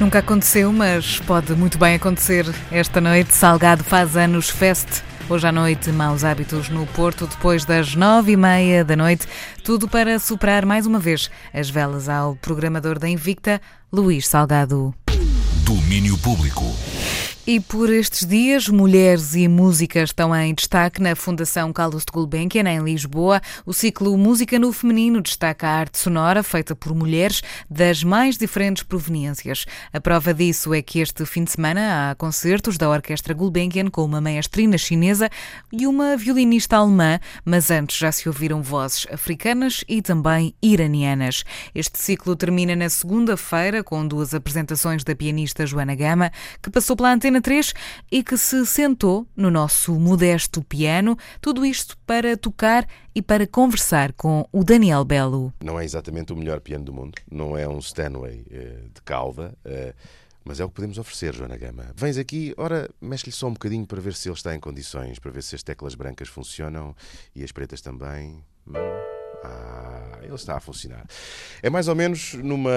Nunca aconteceu, mas pode muito bem acontecer esta noite. Salgado faz anos Fest Hoje à noite, maus hábitos no Porto, depois das nove e meia da noite. Tudo para superar mais uma vez as velas ao programador da Invicta, Luís Salgado. Domínio Público. E por estes dias, mulheres e música estão em destaque na Fundação Carlos de Gulbenkian, em Lisboa. O ciclo Música no Feminino destaca a arte sonora feita por mulheres das mais diferentes proveniências. A prova disso é que este fim de semana há concertos da Orquestra Gulbenkian com uma maestrina chinesa e uma violinista alemã, mas antes já se ouviram vozes africanas e também iranianas. Este ciclo termina na segunda-feira com duas apresentações da pianista Joana Gama, que passou pela antena Antena 3 e que se sentou no nosso modesto piano, tudo isto para tocar e para conversar com o Daniel Belo. Não é exatamente o melhor piano do mundo, não é um Stanway uh, de cauda. Uh, mas é o que podemos oferecer, Joana Gama. Vens aqui, ora, mexe-lhe só um bocadinho para ver se ele está em condições, para ver se as teclas brancas funcionam e as pretas também. Hum. Ah, ele está a funcionar. É mais ou menos numa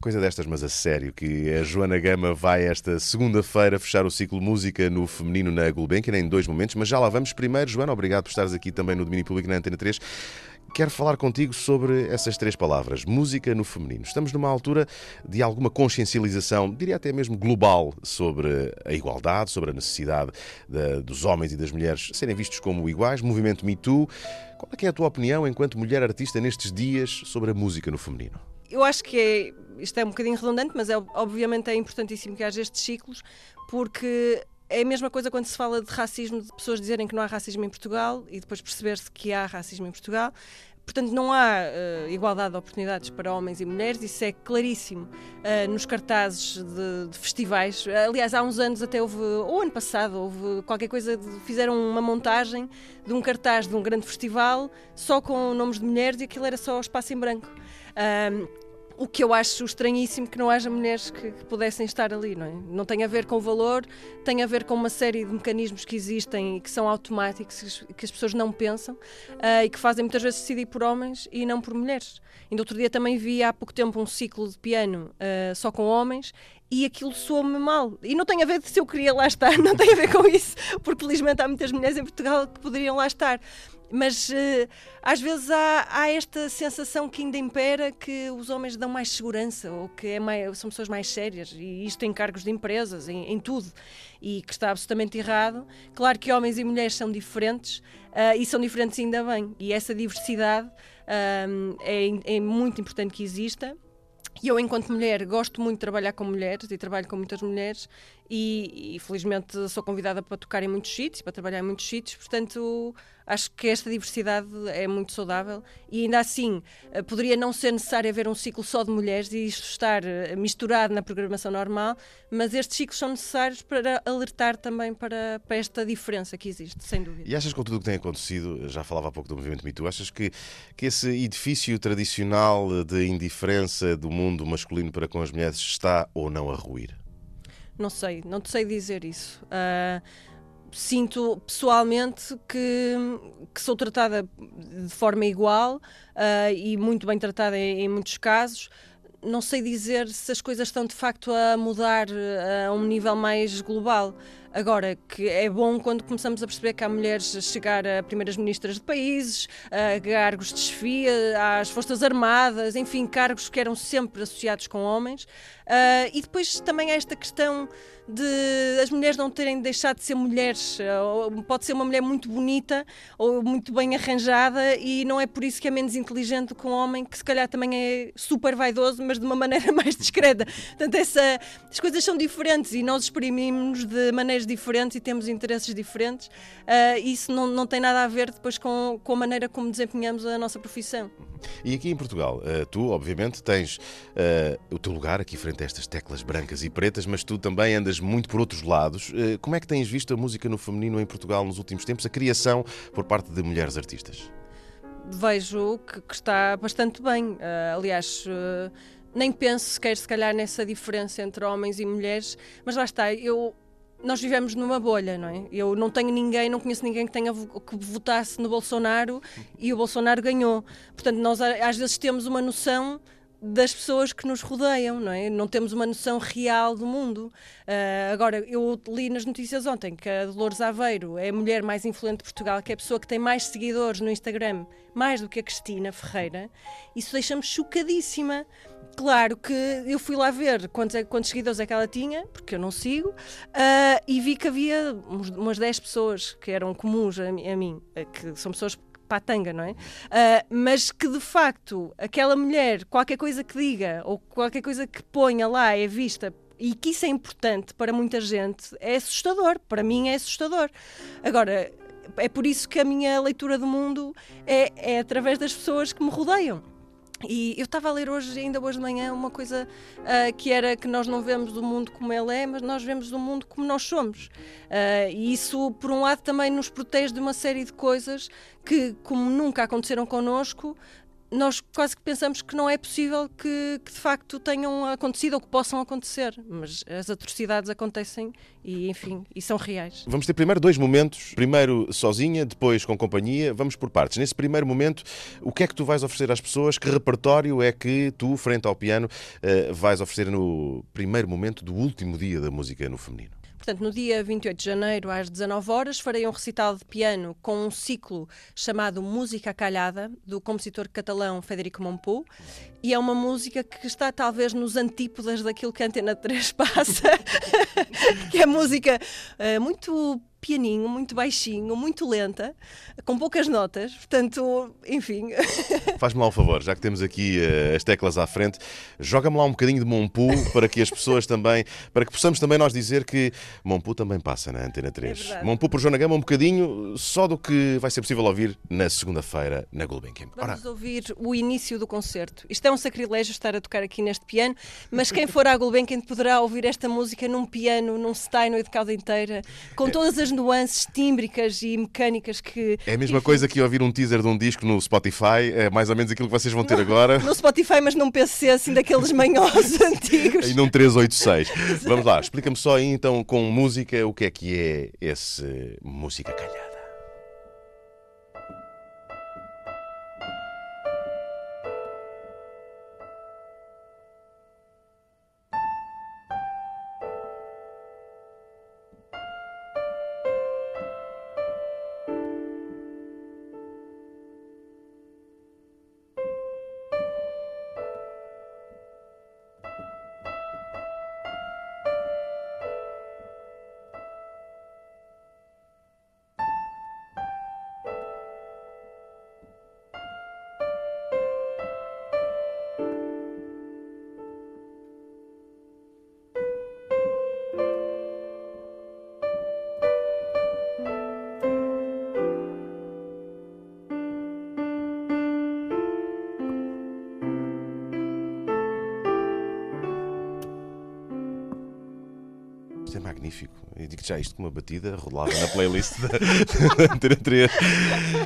coisa destas, mas a sério, que a Joana Gama vai esta segunda-feira fechar o ciclo Música no Feminino na Gulbenkian em dois momentos, mas já lá vamos. Primeiro, Joana, obrigado por estares aqui também no Domínio Público na Antena 3. Quero falar contigo sobre essas três palavras, música no feminino. Estamos numa altura de alguma consciencialização, diria até mesmo global, sobre a igualdade, sobre a necessidade de, dos homens e das mulheres serem vistos como iguais, movimento Me Too. Qual é, é a tua opinião, enquanto mulher artista, nestes dias sobre a música no feminino? Eu acho que é, isto é um bocadinho redundante, mas é, obviamente é importantíssimo que haja estes ciclos, porque é a mesma coisa quando se fala de racismo, de pessoas dizerem que não há racismo em Portugal e depois perceber-se que há racismo em Portugal. Portanto, não há uh, igualdade de oportunidades para homens e mulheres, isso é claríssimo uh, nos cartazes de, de, festivais. Aliás, há uns anos, até houve, ou ano passado, houve qualquer coisa, de, fizeram uma montagem de um cartaz de um grande festival só com nomes de mulheres e aquilo era só espaço em branco. O que eu acho estranhíssimo que não haja mulheres que, que, pudessem estar ali, não é? Não tem a ver com valor, tem a ver com uma série de mecanismos que existem e que são automáticos, que as pessoas não pensam uh, e que fazem muitas vezes decidir por homens e não por mulheres. No outro dia também vi há pouco tempo um ciclo de piano uh, só com homens e aquilo soou-me mal. E não tem a ver se eu queria lá estar, não tem a ver com isso, porque felizmente há muitas mulheres em Portugal que poderiam lá estar. Mas uh, às vezes há, há, esta sensação que ainda impera que os homens dão mais segurança ou que é mais, são pessoas mais sérias, e isto em cargos de empresas, em, em, tudo, e que está absolutamente errado. Claro que homens e mulheres são diferentes uh, e são diferentes ainda bem, e essa diversidade uh, é, é muito importante que exista. E eu, enquanto mulher, gosto muito de trabalhar com mulheres e trabalho com muitas mulheres e, e felizmente sou convidada para tocar em muitos sítios, para trabalhar em muitos sítios, portanto acho que esta diversidade é muito saudável e ainda assim eh, poderia não ser necessário haver um ciclo só de mulheres e isto estar eh, misturado na programação normal, mas estes ciclos são necessários para alertar também para, para esta diferença que existe, sem dúvida. E achas com tudo o que tem acontecido, já falava há pouco do movimento Me Too, achas que, que esse edifício tradicional de indiferença do mundo masculino para com as mulheres está ou não a ruir? Não sei, não te sei dizer isso. Uh, sinto pessoalmente que, que, sou tratada de forma igual uh, e muito bem tratada em, em, muitos casos. Não sei dizer se as coisas estão de facto a mudar uh, a um nível mais global. Agora, que é bom quando começamos a perceber que há mulheres a chegar a primeiras ministras de países, a cargos de chefia, às Forças Armadas, enfim, cargos que eram sempre associados com homens. Uh, e depois também há esta questão de as mulheres não terem deixado de ser mulheres. Pode ser uma mulher muito bonita ou muito bem arranjada e não é por isso que é menos inteligente que um homem que se calhar também é super vaidoso, mas de uma maneira mais discreta. Portanto, essa, as coisas são diferentes e nós exprimimos de maneiras diferentes e temos interesses diferentes. Uh, isso não, não tem nada a ver depois com, com a maneira como desempenhamos a nossa profissão. E aqui em Portugal, uh, tu, obviamente, tens uh, o teu lugar aqui frente a estas teclas brancas e pretas, mas tu também andas muito por outros lados. Uh, como é que tens visto a música no feminino em Portugal nos últimos tempos, a criação por parte de mulheres artistas? Vejo que, que está bastante bem. aliás nem penso sequer, se calhar, nessa diferença entre homens e mulheres, mas lá está, eu nós vivemos numa bolha, não é? Eu não tenho ninguém, não conheço ninguém que tenha que votasse no Bolsonaro e o Bolsonaro ganhou. Portanto, nós às vezes temos uma noção das pessoas que nos rodeiam, não é? Não temos uma noção real do mundo. Uh, agora, eu li nas notícias ontem que a Dolores Aveiro é a mulher mais influente de Portugal, que é a pessoa que tem mais seguidores no Instagram, mais do que a Cristina Ferreira. Isso deixa-me chocadíssima. Claro que eu fui lá ver quantos, é, quantos seguidores é que ela tinha, porque eu não sigo, uh, e vi que havia umas 10 pessoas que eram comuns a, a mim, que são pessoas patanga, não é? Uh, mas que de facto aquela mulher, qualquer coisa que diga ou qualquer coisa que ponha lá é vista e que isso é importante para muita gente, é assustador. Para mim é assustador. Agora, é por isso que a minha leitura do mundo é, é através das pessoas que me rodeiam. E eu estava a ler hoje, ainda hoje de manhã, uma coisa uh, que era que nós não vemos o mundo como ele é, mas nós vemos o mundo como nós somos. Uh, e isso, por um lado, também nos protege de uma série de coisas que, como nunca aconteceram connosco, nós quase que pensamos que não é possível que, que, de facto tenham acontecido ou que possam acontecer, mas as atrocidades acontecem e, enfim, e são reais. Vamos ter primeiro dois momentos, primeiro sozinha, depois com companhia. Vamos por partes. Nesse primeiro momento, o que é que tu vais oferecer às pessoas? Que repertório é que tu, frente ao piano, eh, vais oferecer no primeiro momento do último dia da música no feminino? Portanto, no dia 28 de janeiro, às 19 horas, farei um recital de piano com um ciclo chamado Música Calhada, do compositor catalão Federico Mompou, e é uma música que está talvez nos antípodas daquilo que a Antena 3 passa, que é música uh, muito pianinho, muito baixinho, muito lenta, com poucas notas, portanto, enfim. Faz-me lá um favor, já que temos aqui uh, as teclas à frente, joga-me lá um bocadinho de Monpu para que as pessoas também, para que possamos também nós dizer que Monpu também passa na Antena 3. É Monpu por Joana Gama um bocadinho só do que vai ser possível ouvir na segunda-feira na Gulbenkian. Vamos Ora. ouvir o início do concerto. Isto é um sacrilégio estar a tocar aqui neste piano, mas quem for à Gulbenkian poderá ouvir esta música num piano, num Steinway de cauda inteira, com é. todas as nuances tímbricas e mecânicas que. É a mesma coisa que ouvir um teaser de um disco no Spotify, é mais ou menos aquilo que vocês vão ter agora. No Spotify, mas num PC assim daqueles manhosos antigos. E num 386. Vamos lá, explica-me só aí então com música o que é que é esse música calhada. Já isto com uma batida rolada na playlist da Antena 3.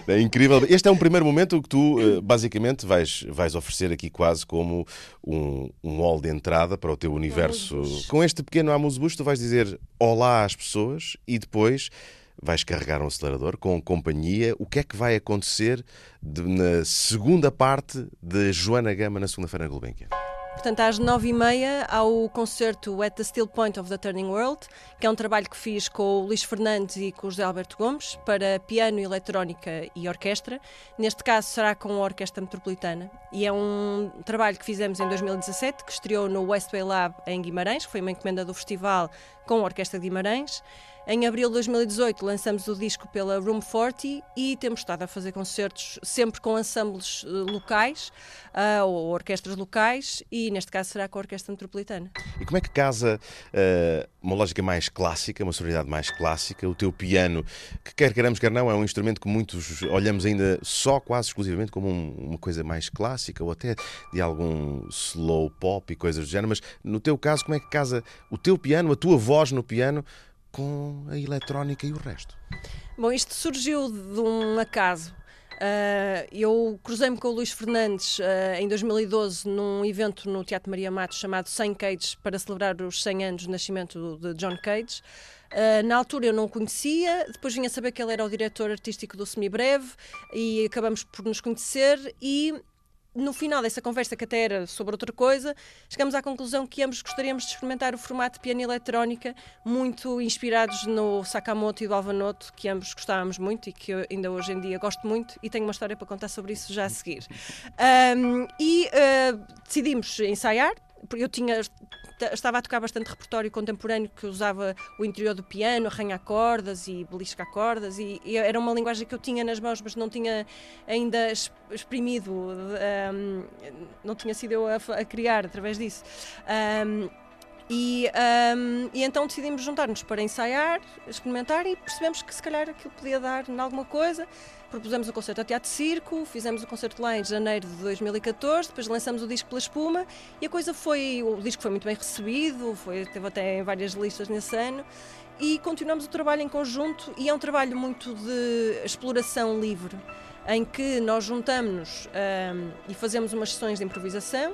É incrível. Este é um primeiro momento que tu, eh, basicamente, vais, vais oferecer aqui quase como um, um hall de entrada para o teu universo. Com este pequeno Amuse tu vais dizer olá às pessoas e depois vais carregar um acelerador com companhia. O que é que vai acontecer de, na segunda parte de Joana Gama na segunda-feira na Gulbenkian? Portanto, às nove e meia há o concerto At the Still Point of the Turning World, que é um trabalho que fiz com o Luís Fernandes e com o José Alberto Gomes para piano, eletrónica e orquestra. Neste caso será com a Orquestra Metropolitana. E é um trabalho que fizemos em 2017, que estreou no Westway Lab em Guimarães, que foi uma encomenda do festival com a Orquestra de Guimarães. Em abril de 2018 lançamos o disco pela Room 40 e temos estado a fazer concertos sempre com ensembles uh, locais uh, ou orquestras locais e neste caso será com a Orquestra Metropolitana. E como é que casa uh, uma lógica mais clássica, uma sonoridade mais clássica, o teu piano, que quer queiramos, quer não, é um instrumento que muitos olhamos ainda só quase exclusivamente como um, uma coisa mais clássica ou até de algum slow pop e coisas do género, mas no teu caso, como é que casa o teu piano, a tua voz no piano com a eletrónica e o resto? Bom, isto surgiu de um acaso. Uh, eu cruzei-me com o Luís Fernandes uh, em 2012 num evento no Teatro Maria Matos chamado 100 Cage para celebrar os 100 anos do nascimento de John Cage. Uh, na altura eu não o conhecia, depois vinha saber que ele era o diretor artístico do Semibreve e acabamos por nos conhecer e no final dessa conversa, que até era sobre outra coisa, chegamos à conclusão que ambos gostaríamos de experimentar o formato de piano eletrónica, muito inspirados no Sakamoto e do Alvanoto, que ambos gostávamos muito e que ainda hoje em dia gosto muito, e tenho uma história para contar sobre isso já a seguir. Um, e uh, decidimos ensaiar, eu tinha estava a tocar bastante repertório contemporâneo que usava o interior do piano, arranhar cordas e beliscar cordas, e, e, era uma linguagem que eu tinha nas mãos, mas não tinha ainda exprimido, um, não tinha sido eu a, a criar através disso. Um, e, um, e, então decidimos juntar-nos para ensaiar, experimentar e percebemos que se calhar aquilo podia dar em alguma coisa. Propusemos o concerto ao Teatro Circo, fizemos o concerto lá em janeiro de 2014, depois lançamos o disco pela espuma e a coisa foi, o disco foi muito bem recebido, foi, teve até várias listas nesse ano e continuamos o trabalho em conjunto e é um trabalho muito de exploração livre, em que nós juntamos-nos um, e fazemos umas sessões de improvisação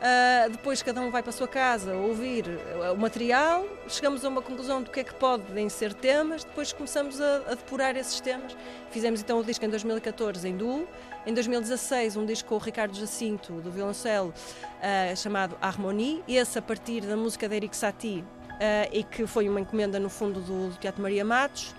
Uh, depois cada um vai para a sua casa ouvir o material, chegamos a uma conclusão do que é que podem ser temas, depois começamos a, a depurar esses temas. Fizemos então o disco em 2014 em duo, em 2016 um disco com o Ricardo Jacinto, do violoncelo, uh, chamado Harmonie, esse a partir da música de Eric Satie, e que foi uma encomenda, no fundo, do, do Teatro Maria Matos.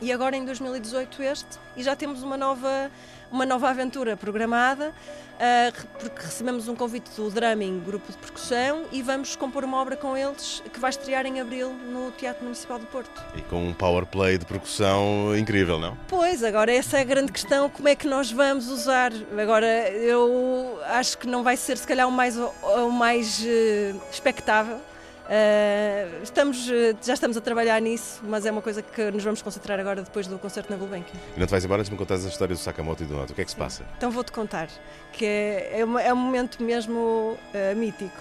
E agora em 2018 este, e já temos uma nova, uma nova aventura programada, uh, porque recebemos um convite do Drumming, grupo de percussão, e vamos compor uma obra com eles que vai estrear em abril no Teatro Municipal do Porto. E com um power play de percussão incrível, não? Pois, agora essa é a grande questão, como é que nós vamos usar? Agora, eu acho que não vai ser se calhar o mais, o mais uh, expectável, Uh, estamos, já estamos a trabalhar nisso, mas é uma coisa que nos vamos concentrar agora depois do concerto na Gulbenkian. E não te vais embora antes de me contar a história do Sakamoto e do Noto. O que é que se passa? Então vou-te contar, que é, é, é um momento mesmo uh, mítico.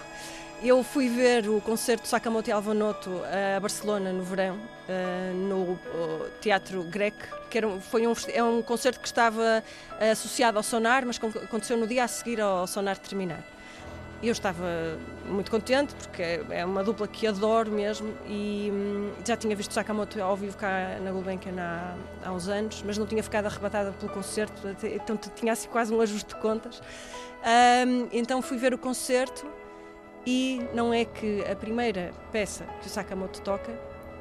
Eu fui ver o concerto de Sakamoto e Alvanoto a Barcelona no verão, no Teatro Grec, que era, foi um, é um concerto que estava associado ao Sonar, mas aconteceu no dia a seguir ao Sonar terminar. Eu estava muito contente porque é uma dupla que adoro mesmo e hum, já tinha visto Sakamoto ao vivo cá na Gulbenkian há, há uns anos, mas não tinha ficado arrebatada pelo concerto, então tinha assim quase um ajuste de contas. Um, então fui ver o concerto e não é que a primeira peça que o Sakamoto toca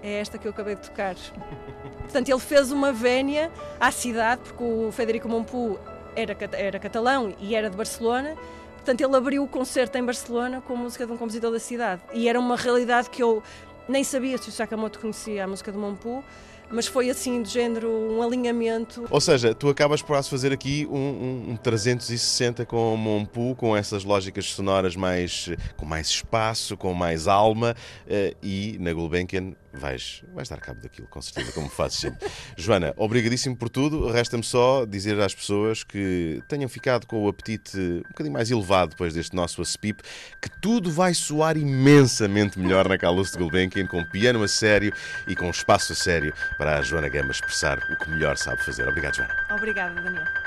é esta que eu acabei de tocar. Portanto, ele fez uma vénia à cidade, porque o Federico Monpu era, era catalão e era de Barcelona, Portanto, ele abriu o concerto em Barcelona com a música de um compositor da cidade. E era uma realidade que eu nem sabia se o Sakamoto conhecia a música de Monpu, mas foi assim, de género, um alinhamento. Ou seja, tu acabas por fazer aqui um, um, um 360 com o Monpu, com essas lógicas sonoras mais, com mais espaço, com mais alma, uh, e na Gulbenkian vais, vais dar cabo daquilo, com certeza, como fazes sempre. Joana, obrigadíssimo por tudo. Resta-me só dizer às pessoas que tenham ficado com o apetite um bocadinho mais elevado depois deste nosso ASPIP, que tudo vai soar imensamente melhor na Caluce de Gulbenkian, com piano a sério e com espaço a sério para a Joana Gama expressar o que melhor sabe fazer. Obrigado, Joana. Obrigada, Daniel.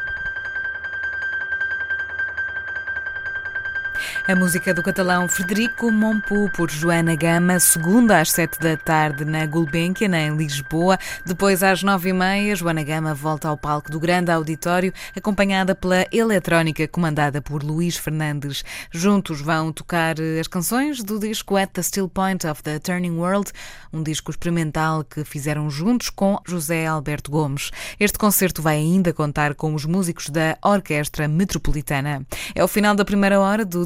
A música do catalão Frederico Monpu por Joana Gama, segunda às sete da tarde na Gulbenkian, em Lisboa. Depois, às nove e meia, Joana Gama volta ao palco do grande auditório, acompanhada pela eletrónica comandada por Luís Fernandes. Juntos vão tocar as canções do disco At the Still Point of the Turning World, um disco experimental que fizeram juntos com José Alberto Gomes. Este concerto vai ainda contar com os músicos da Orquestra Metropolitana. É o final da primeira hora do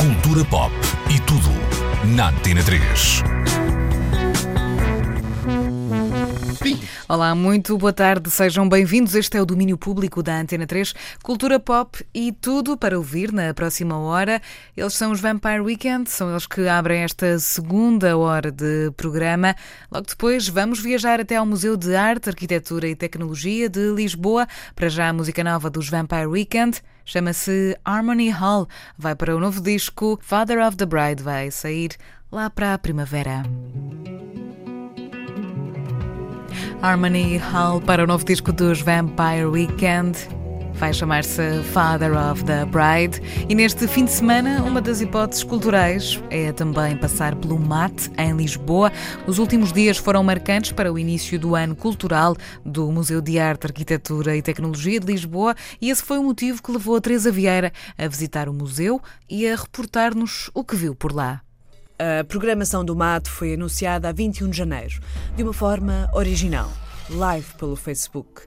Cultura pop e tudo na Antena 3. Olá, muito boa tarde, sejam bem-vindos. Este é o domínio público da Antena 3, cultura pop e tudo para ouvir na próxima hora. Eles são os Vampire Weekend, são eles que abrem esta segunda hora de programa. Logo depois vamos viajar até ao Museu de Arte, Arquitetura e Tecnologia de Lisboa, para já a música nova dos Vampire Weekend. Chama-se Harmony Hall. Vai para o novo disco Father of the Bride. Vai sair lá para a primavera. Harmony Hall para o novo disco dos Vampire Weekend. Vai chamar-se Father of the Bride. E neste fim de semana, uma das hipóteses culturais é também passar pelo MAT em Lisboa. Os últimos dias foram marcantes para o início do ano cultural do Museu de Arte, Arquitetura e Tecnologia de Lisboa e esse foi o motivo que levou a Teresa Vieira a visitar o museu e a reportar-nos o que viu por lá. A programação do MAT foi anunciada a 21 de janeiro, de uma forma original, live pelo Facebook.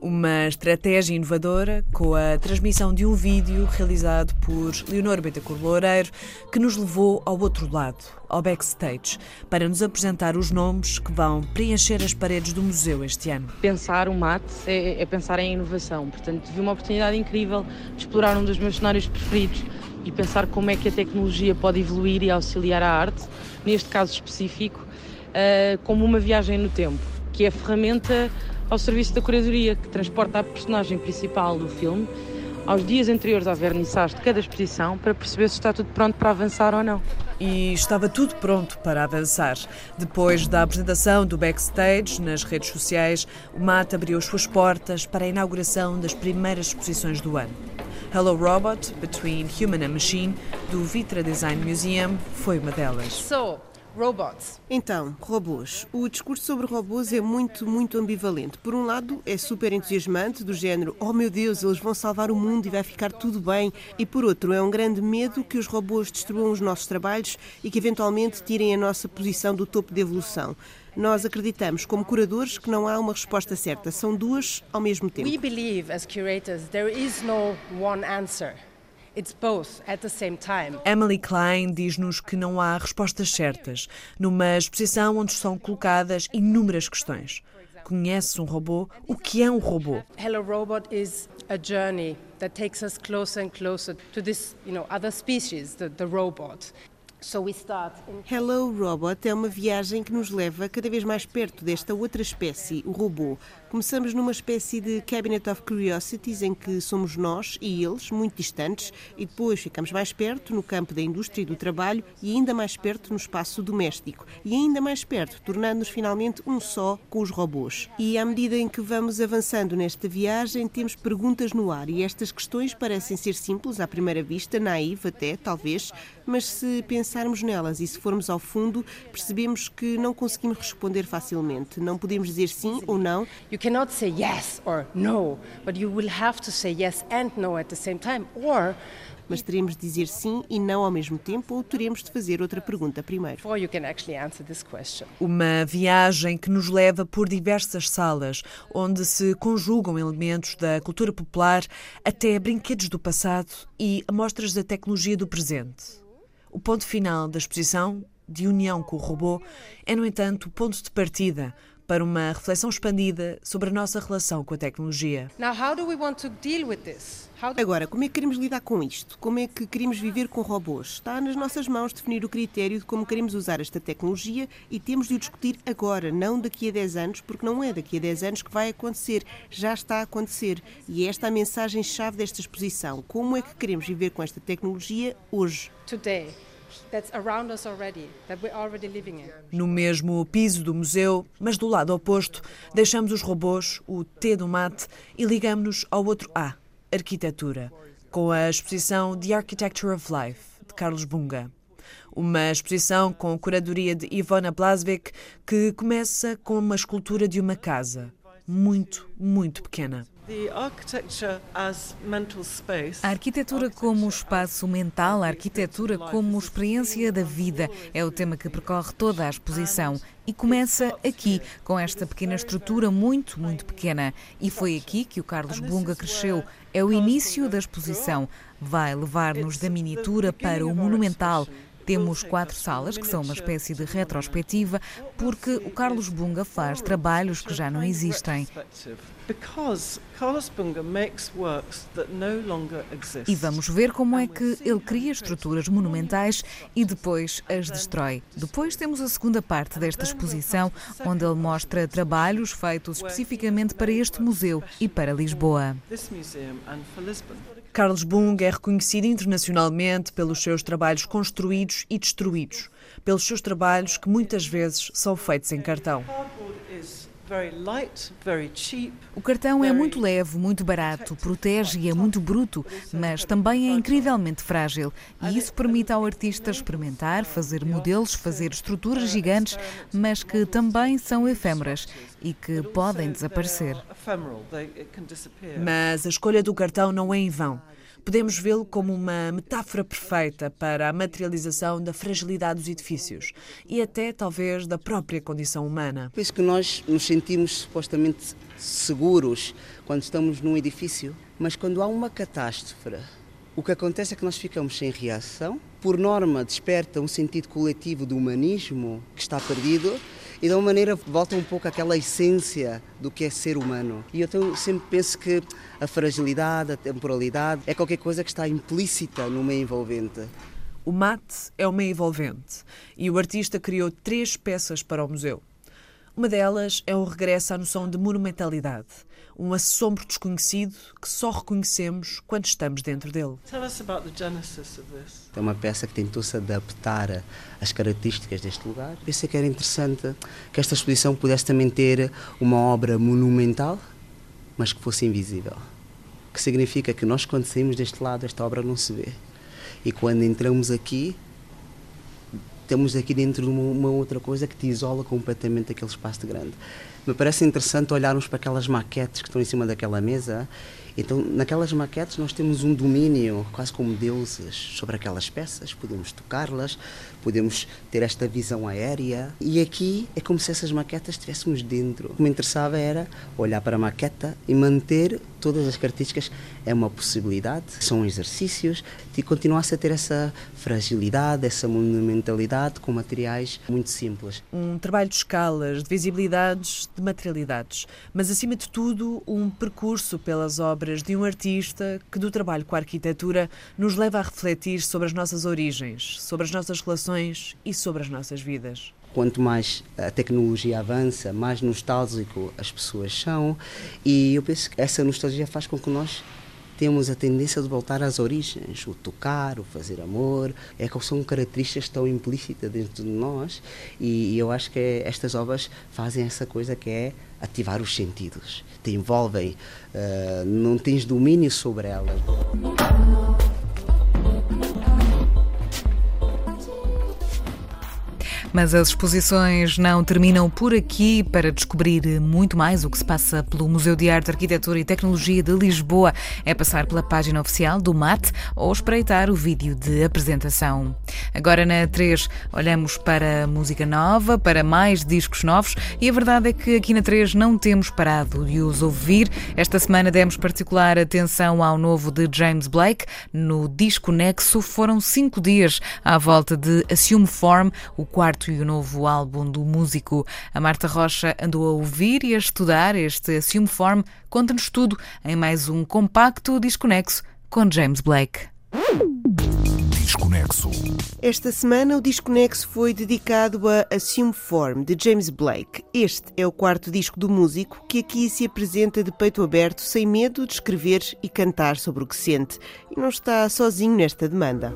Uma estratégia inovadora com a transmissão de um vídeo realizado por Leonor Betacur Loureiro, que nos levou ao outro lado, ao backstage, para nos apresentar os nomes que vão preencher as paredes do museu este ano. Pensar o MAT é, é pensar em inovação, portanto, vi uma oportunidade incrível de explorar um dos meus cenários preferidos e pensar como é que a tecnologia pode evoluir e auxiliar a arte, neste caso específico, uh, como uma viagem no tempo, que é a ferramenta ao serviço da curadoria, que transporta a personagem principal do filme aos dias anteriores à vernissage de cada exposição para perceber se está tudo pronto para avançar ou não. E estava tudo pronto para avançar. Depois da apresentação do backstage nas redes sociais, o MAT abriu as suas portas para a inauguração das primeiras exposições do ano. Hello Robot, Between Human and Machine, do Vitra Design Museum, foi uma delas. So, robots. Então, robôs. O discurso sobre robôs é muito, muito ambivalente. Por um lado, é super entusiasmante, do género: oh meu Deus, eles vão salvar o mundo e vai ficar tudo bem. E por outro, é um grande medo que os robôs destruam os nossos trabalhos e que eventualmente tirem a nossa posição do topo de evolução. Nós acreditamos, como curadores, que não há uma resposta certa. São duas ao mesmo tempo. We believe as curators there is no one answer. It's both at the same time. Emily Klein diz-nos que não há respostas certas numa exposição onde são colocadas inúmeras questões. Conhece um robô? O que é um robô? Hello Robot is a journey that takes us closer and closer to this, you know, other species, the, the robot. Hello Robot é uma viagem que nos leva cada vez mais perto desta outra espécie, o robô. Começamos numa espécie de Cabinet of Curiosities em que somos nós e eles, muito distantes, e depois ficamos mais perto no campo da indústria e do trabalho e ainda mais perto no espaço doméstico e ainda mais perto, tornando-nos finalmente um só com os robôs. E à medida em que vamos avançando nesta viagem, temos perguntas no ar e estas questões parecem ser simples à primeira vista, naiva até, talvez, mas se pensarmos nelas e se formos ao fundo, percebemos que não conseguimos responder facilmente. Não podemos dizer sim ou não. You cannot say yes or no, but you will have to say yes and no at the same time. Or mas teremos de dizer sim e não ao mesmo tempo ou teremos de fazer outra pergunta primeiro. before you can actually answer this question. Uma viagem que nos leva por diversas salas, onde se conjugam elementos da cultura popular até brinquedos do passado e amostras da tecnologia do presente. O ponto final da exposição, de união com o robô, é, no entanto, o ponto de partida para uma reflexão expandida sobre a nossa relação com a tecnologia. Now, how do we want to deal with this? How do... Agora, como é que queremos lidar com isto? Como é que queremos viver com robôs? Está nas nossas mãos definir o critério de como queremos usar esta tecnologia e temos de o discutir agora, não daqui a 10 anos, porque não é daqui a 10 anos que vai acontecer, já está a acontecer. E é esta a mensagem-chave desta exposição. Como é que queremos viver com esta tecnologia hoje? Today. No mesmo piso do museu, mas do lado oposto, deixamos os robôs, o T do mate, e ligamos-nos ao outro A, arquitetura, com a exposição The Architecture of Life, de Carlos Bunga. Uma exposição com curadoria de Ivona Blasvik que começa com uma escultura de uma casa, muito, muito pequena. A arquitetura como espaço mental, a arquitetura como experiência da vida é o tema que percorre toda a exposição e começa aqui, com esta pequena estrutura muito, muito pequena. E foi aqui que o Carlos Bunga cresceu. É o início da exposição. Vai levar-nos da miniatura para o monumental. Temos quatro salas, que são uma espécie de retrospectiva, porque o Carlos Bunga faz trabalhos que já não existem. E vamos ver como é que ele cria estruturas monumentais e depois as destrói. Depois temos a segunda parte desta exposição, onde ele mostra trabalhos feitos especificamente para este museu e para Lisboa. Carlos Bunga é reconhecido internacionalmente pelos seus trabalhos construídos e destruídos, pelos seus trabalhos que muitas vezes são feitos em cartão. O cartão é muito leve, muito barato, protege e é muito bruto, mas também é incrivelmente frágil. E isso permite ao artista experimentar, fazer modelos, fazer estruturas gigantes, mas que também são efêmeras e que podem desaparecer. Mas a escolha do cartão não é em vão. Podemos vê-lo como uma metáfora perfeita para a materialização da fragilidade dos edifícios e até, talvez, da própria condição humana. Penso que nós nos sentimos supostamente seguros quando estamos num edifício, mas quando há uma catástrofe, o que acontece é que nós ficamos sem reação. Por norma, desperta um sentido coletivo do humanismo que está perdido e de uma maneira volta um pouco àquela essência do que é ser humano. E eu tenho, sempre penso que a fragilidade, a temporalidade é qualquer coisa que está implícita no meio envolvente. O mate é meio envolvente e o artista criou três peças para o museu. Uma delas é o regresso à noção de monumentalidade, um assombro desconhecido que só reconhecemos quando estamos dentro dele. Tell us about the genesis of this. É uma peça que tentou se adaptar às características deste lugar. Pensei que era interessante que esta exposição pudesse também ter uma obra monumental, mas que fosse invisível. Que significa que nós, quando saímos deste lado, esta obra não se vê. E quando entramos aqui, estamos aqui dentro de uma, uma, outra coisa que te isola completamente daquele espaço grande. Me parece interessante olharmos para aquelas maquetes que estão em cima daquela mesa. Então, naquelas maquetes, nós temos um domínio, quase como deuses, sobre aquelas peças. Podemos tocá-las, podemos ter esta visão aérea. E aqui é como se essas maquetas estivéssemos dentro. O que me interessava era olhar para a maqueta e manter todas as características. É uma possibilidade, são exercícios e continuasse a ter essa fragilidade, essa monumentalidade com materiais muito simples. Um trabalho de escalas, de visibilidades, de materialidades, mas acima de tudo um percurso pelas obras de um artista que do trabalho com a arquitetura nos leva a refletir sobre as nossas origens, sobre as nossas relações e sobre as nossas vidas. Quanto mais a tecnologia avança, mais nostálgico as pessoas são, e eu penso que essa nostalgia faz com que nós temos a tendência de voltar às origens, o tocar, o fazer amor, é que são características estão implícitas dentro de nós e eu acho que estas obras fazem essa coisa que é ativar os sentidos, te envolvem, uh, não tens domínio sobre elas. Mas as exposições não terminam por aqui. Para descobrir muito mais o que se passa pelo Museu de Arte, Arquitetura e Tecnologia de Lisboa, é passar pela página oficial do MAT ou espreitar o vídeo de apresentação. Agora na 3 olhamos para música nova, para mais discos novos e a verdade é que aqui na 3 não temos parado de os ouvir. Esta semana demos particular atenção ao novo de James Blake. No disco Nexo foram cinco dias à volta de Assume Form, o quarto e o novo álbum do músico. A Marta Rocha andou a ouvir e a estudar este Assume Form. Conta-nos tudo em mais um compacto desconexo com James Blake. Desconexo. Esta semana o Desconexo foi dedicado a Assume Form, de James Blake. Este é o quarto disco do músico que aqui se apresenta de peito aberto, sem medo de escrever e cantar sobre o que sente. E não está sozinho nesta demanda.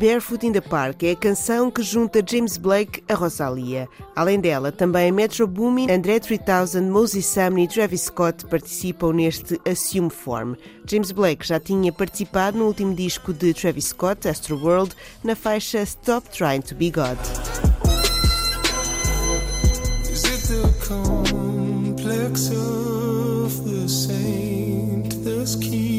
Barefoot in the Park é a canção que junta James Blake a Rosalia. Além dela, também Metro Boomin, André 3000, Moses Sumney e Travis Scott participam neste Assume Form. James Blake já tinha participado no último disco de Travis Scott, Astro World, na faixa Stop Trying to Be God. Is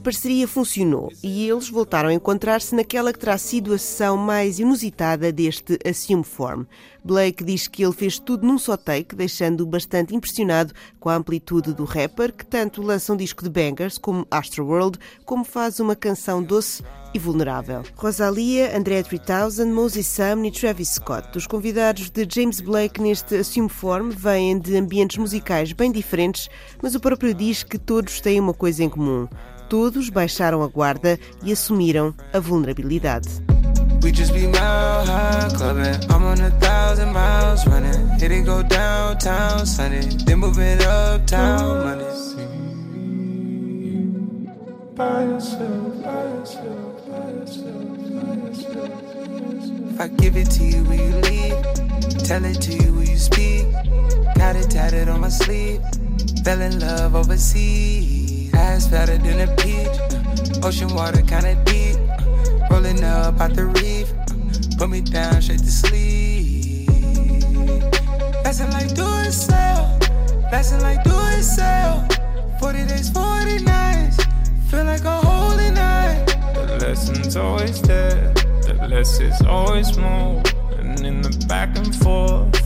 parceria funcionou e eles voltaram a encontrar-se naquela que terá sido a sessão mais inusitada deste Assume Form. Blake diz que ele fez tudo num só take, deixando-o bastante impressionado com a amplitude do rapper, que tanto lança um disco de bangers como Astro World, como faz uma canção doce e vulnerável. Rosalia, André 3000, Moses Sam e Travis Scott, os convidados de James Blake neste Assume Form, vêm de ambientes musicais bem diferentes, mas o próprio diz que todos têm uma coisa em comum todos baixaram a guarda e assumiram a vulnerabilidade. We just be high. I'm on a thousand miles running. Go downtown. Then uptown. If I give it to you, will you leave? Tell it to you, will you speak? Got it tatted on my sleeve. Fell in love overseas. Ass fatter than a peach. Ocean water kinda deep. Rolling up out the reef. Put me down straight to sleep. Passing like do it sell. Passing like do it sell. 40 days, 40 nights. Feel like a holy night. The lesson's always there. The less is always more. And in the back and forth.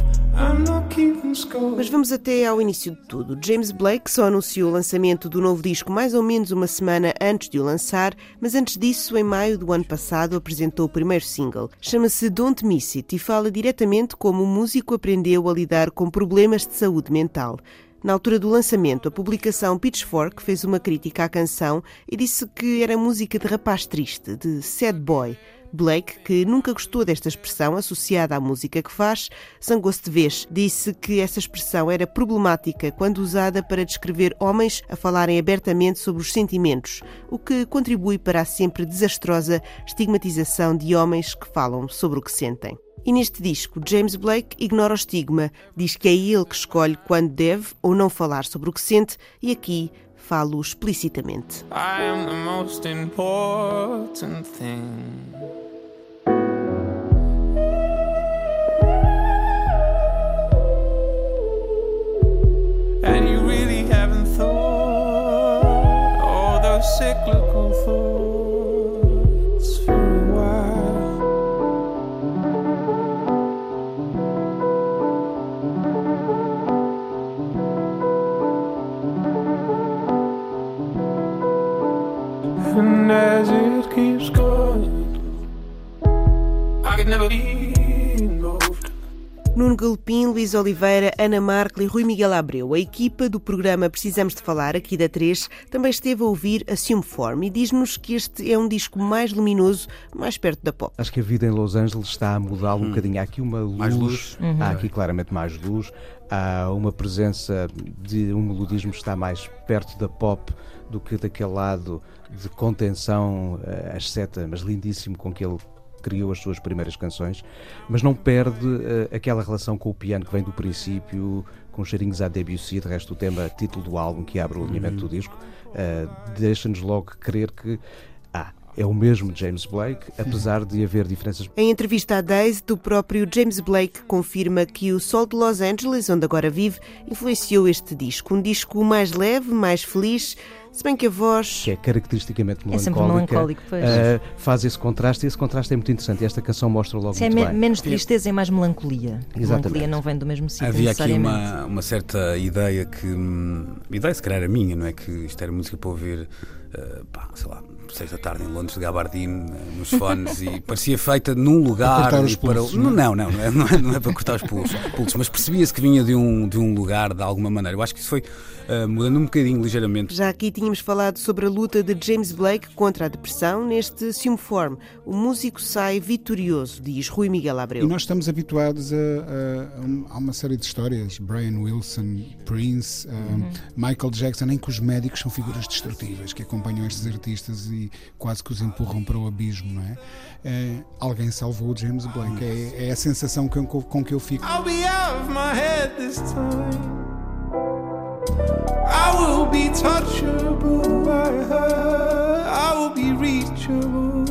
Mas vamos até ao início de tudo. James Blake só anunciou o lançamento do novo disco mais ou menos uma semana antes de o lançar, mas antes disso, em maio do ano passado, apresentou o primeiro single. Chama-se Don't Miss It e fala diretamente como o músico aprendeu a lidar com problemas de saúde mental. Na altura do lançamento, a publicação Pitchfork fez uma crítica à canção e disse que era música de rapaz triste, de sad boy. Blake, que nunca gostou desta expressão associada à música que faz, zangou-se de vez. Disse que essa expressão era problemática quando usada para descrever homens a falarem abertamente sobre os sentimentos, o que contribui para a sempre desastrosa estigmatização de homens que falam sobre o que sentem. E neste disco, James Blake ignora o estigma, diz que é ele que escolhe quando deve ou não falar sobre o que sente, e aqui falo explicitamente. I am the most important thing. cyclical As it keeps going, I could never be Nuno Galopim, Luís Oliveira, Ana Markel e Rui Miguel Abreu. A equipa do programa Precisamos de Falar, aqui da 3, também esteve a ouvir Assume Form e diz-nos que este é um disco mais luminoso, mais perto da pop. Acho que a vida em Los Angeles está a mudar um hum. bocadinho. Há aqui uma luz, mais luz. Uhum. há aqui claramente mais luz, há uma presença de um melodismo que está mais perto da pop do que daquele lado de contenção uh, asceta, mas lindíssimo com que ele criou as suas primeiras canções, mas não perde uh, aquela relação com o piano que vem do princípio, com cheirinhos à Debussy, de resto o tema título do álbum que abre o alinhamento uhum. do disco, uh, deixa-nos logo crer que é o mesmo James Blake, apesar de haver diferenças. Em entrevista à Daisy, do próprio James Blake confirma que o sol de Los Angeles, onde agora vive, influenciou este disco. Um disco mais leve, mais feliz, se bem que a voz. Que é caracteristicamente melancólica. É sempre melancólico, pois. Uh, faz esse contraste e esse contraste é muito interessante. E esta canção mostra logo Se é me bem. menos tristeza e mais melancolia. Exatamente. Melancolia não vem do mesmo sítio. Havia aqui uma, uma certa ideia que. Hum, ideia, se calhar, era minha, não é? Que isto era música para ouvir, uh, pá, sei lá, seis da tarde em Londres de Gabardine, eh, nos fones, e parecia feita num lugar. Para os pulsos, para... Não, não, não, não é, não, é, não é para cortar os pulsos, pulsos mas percebia-se que vinha de um, de um lugar de alguma maneira. Eu acho que isso foi uh, mudando um bocadinho, ligeiramente. Já aqui tínhamos falado sobre a luta de James Blake contra a depressão neste Assume Form. O músico sai vitorioso, diz Rui Miguel Abreu. E nós estamos habituados a, a, a uma série de histórias, Brian Wilson, Prince, uh, uhum. Michael Jackson, em que os médicos são figuras destrutivas que acompanham estes artistas e quase que os empurram para o abismo, não é? é alguém salvou o James Blake, é, é a sensação com, com que eu fico. I'll be out of my head this time. I will be touchable, I will be reachable.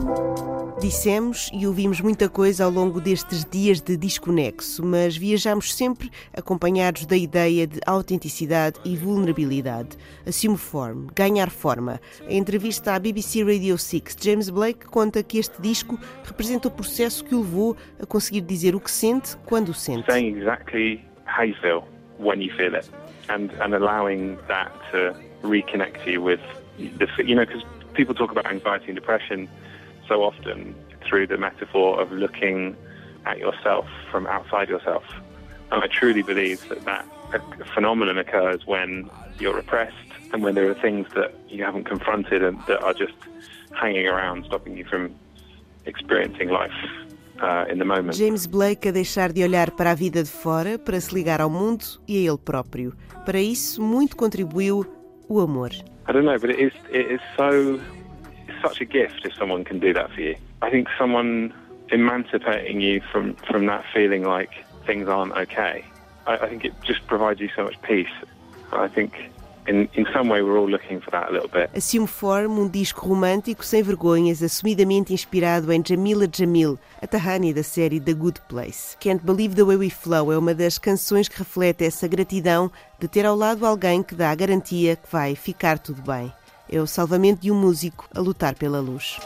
Dissemos e ouvimos muita coisa ao longo destes dias de desconexo, mas viajamos sempre acompanhados da ideia de autenticidade e vulnerabilidade. Assume form, ganhar forma. Em entrevista à BBC Radio 6, James Blake conta que este disco representa o processo que o levou a conseguir dizer o que sente quando o sente. Saying exactly how you feel when you feel it, and and allowing that to reconnect you with the you know because people talk about anxiety and depression. so often through the metaphor of looking at yourself from outside yourself. And I truly believe that that phenomenon occurs when you're repressed and when there are things that you haven't confronted and that are just hanging around, stopping you from experiencing life uh, in the moment. James Blake a deixar de olhar para a vida de fora para se ligar ao mundo e a ele próprio. Para isso, muito contribuiu o amor. I don't know, but it is, it is so such a gift if someone can do that for you. I think someone emancipating you from, from that feeling like things aren't okay, I, I think it just provides you so much peace. I think In, in some way we're all looking for that a little bit. Assume Form, um disco romântico sem vergonhas, assumidamente inspirado em Jamila Jamil, a Tahani da série The Good Place. Can't Believe the Way We Flow é uma das canções que reflete essa gratidão de ter ao lado alguém que dá a garantia que vai ficar tudo bem. É o salvamento de um músico a lutar pela luz.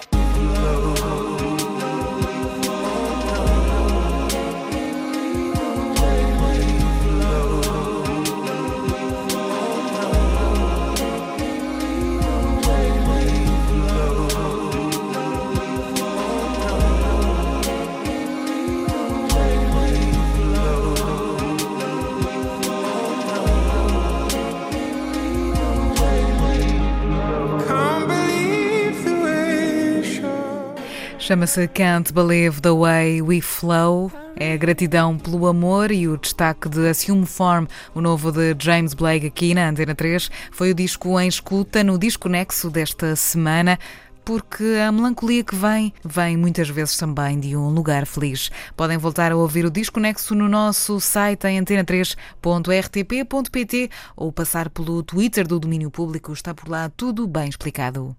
Chama-se Can't Believe the Way We Flow. É a gratidão pelo amor e o destaque de Assume Form, o novo de James Blake aqui na Antena 3. Foi o disco em escuta no Disco Nexo desta semana porque a melancolia que vem, vem muitas vezes também de um lugar feliz. Podem voltar a ouvir o Disco Nexo no nosso site em antena3.rtp.pt ou passar pelo Twitter do Domínio Público, está por lá tudo bem explicado.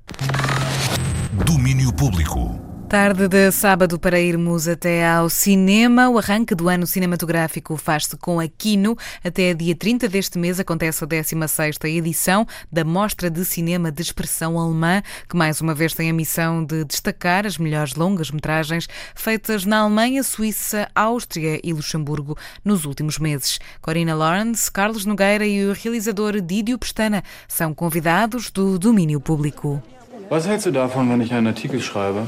Domínio Público. Tarde de sábado para irmos até ao cinema. O arranque do ano cinematográfico faz-se com a Kino. Até dia 30 deste mês acontece a 16ª edição da Mostra de Cinema de Expressão Alemã, que mais uma vez tem a missão de destacar as melhores longas-metragens feitas na Alemanha, Suíça, Áustria e Luxemburgo nos últimos meses. Corina Lawrence, Carlos Nogueira e o realizador Didio Pestana são convidados do domínio público. Was hältst du davon, wenn ich einen Artikel schreibe?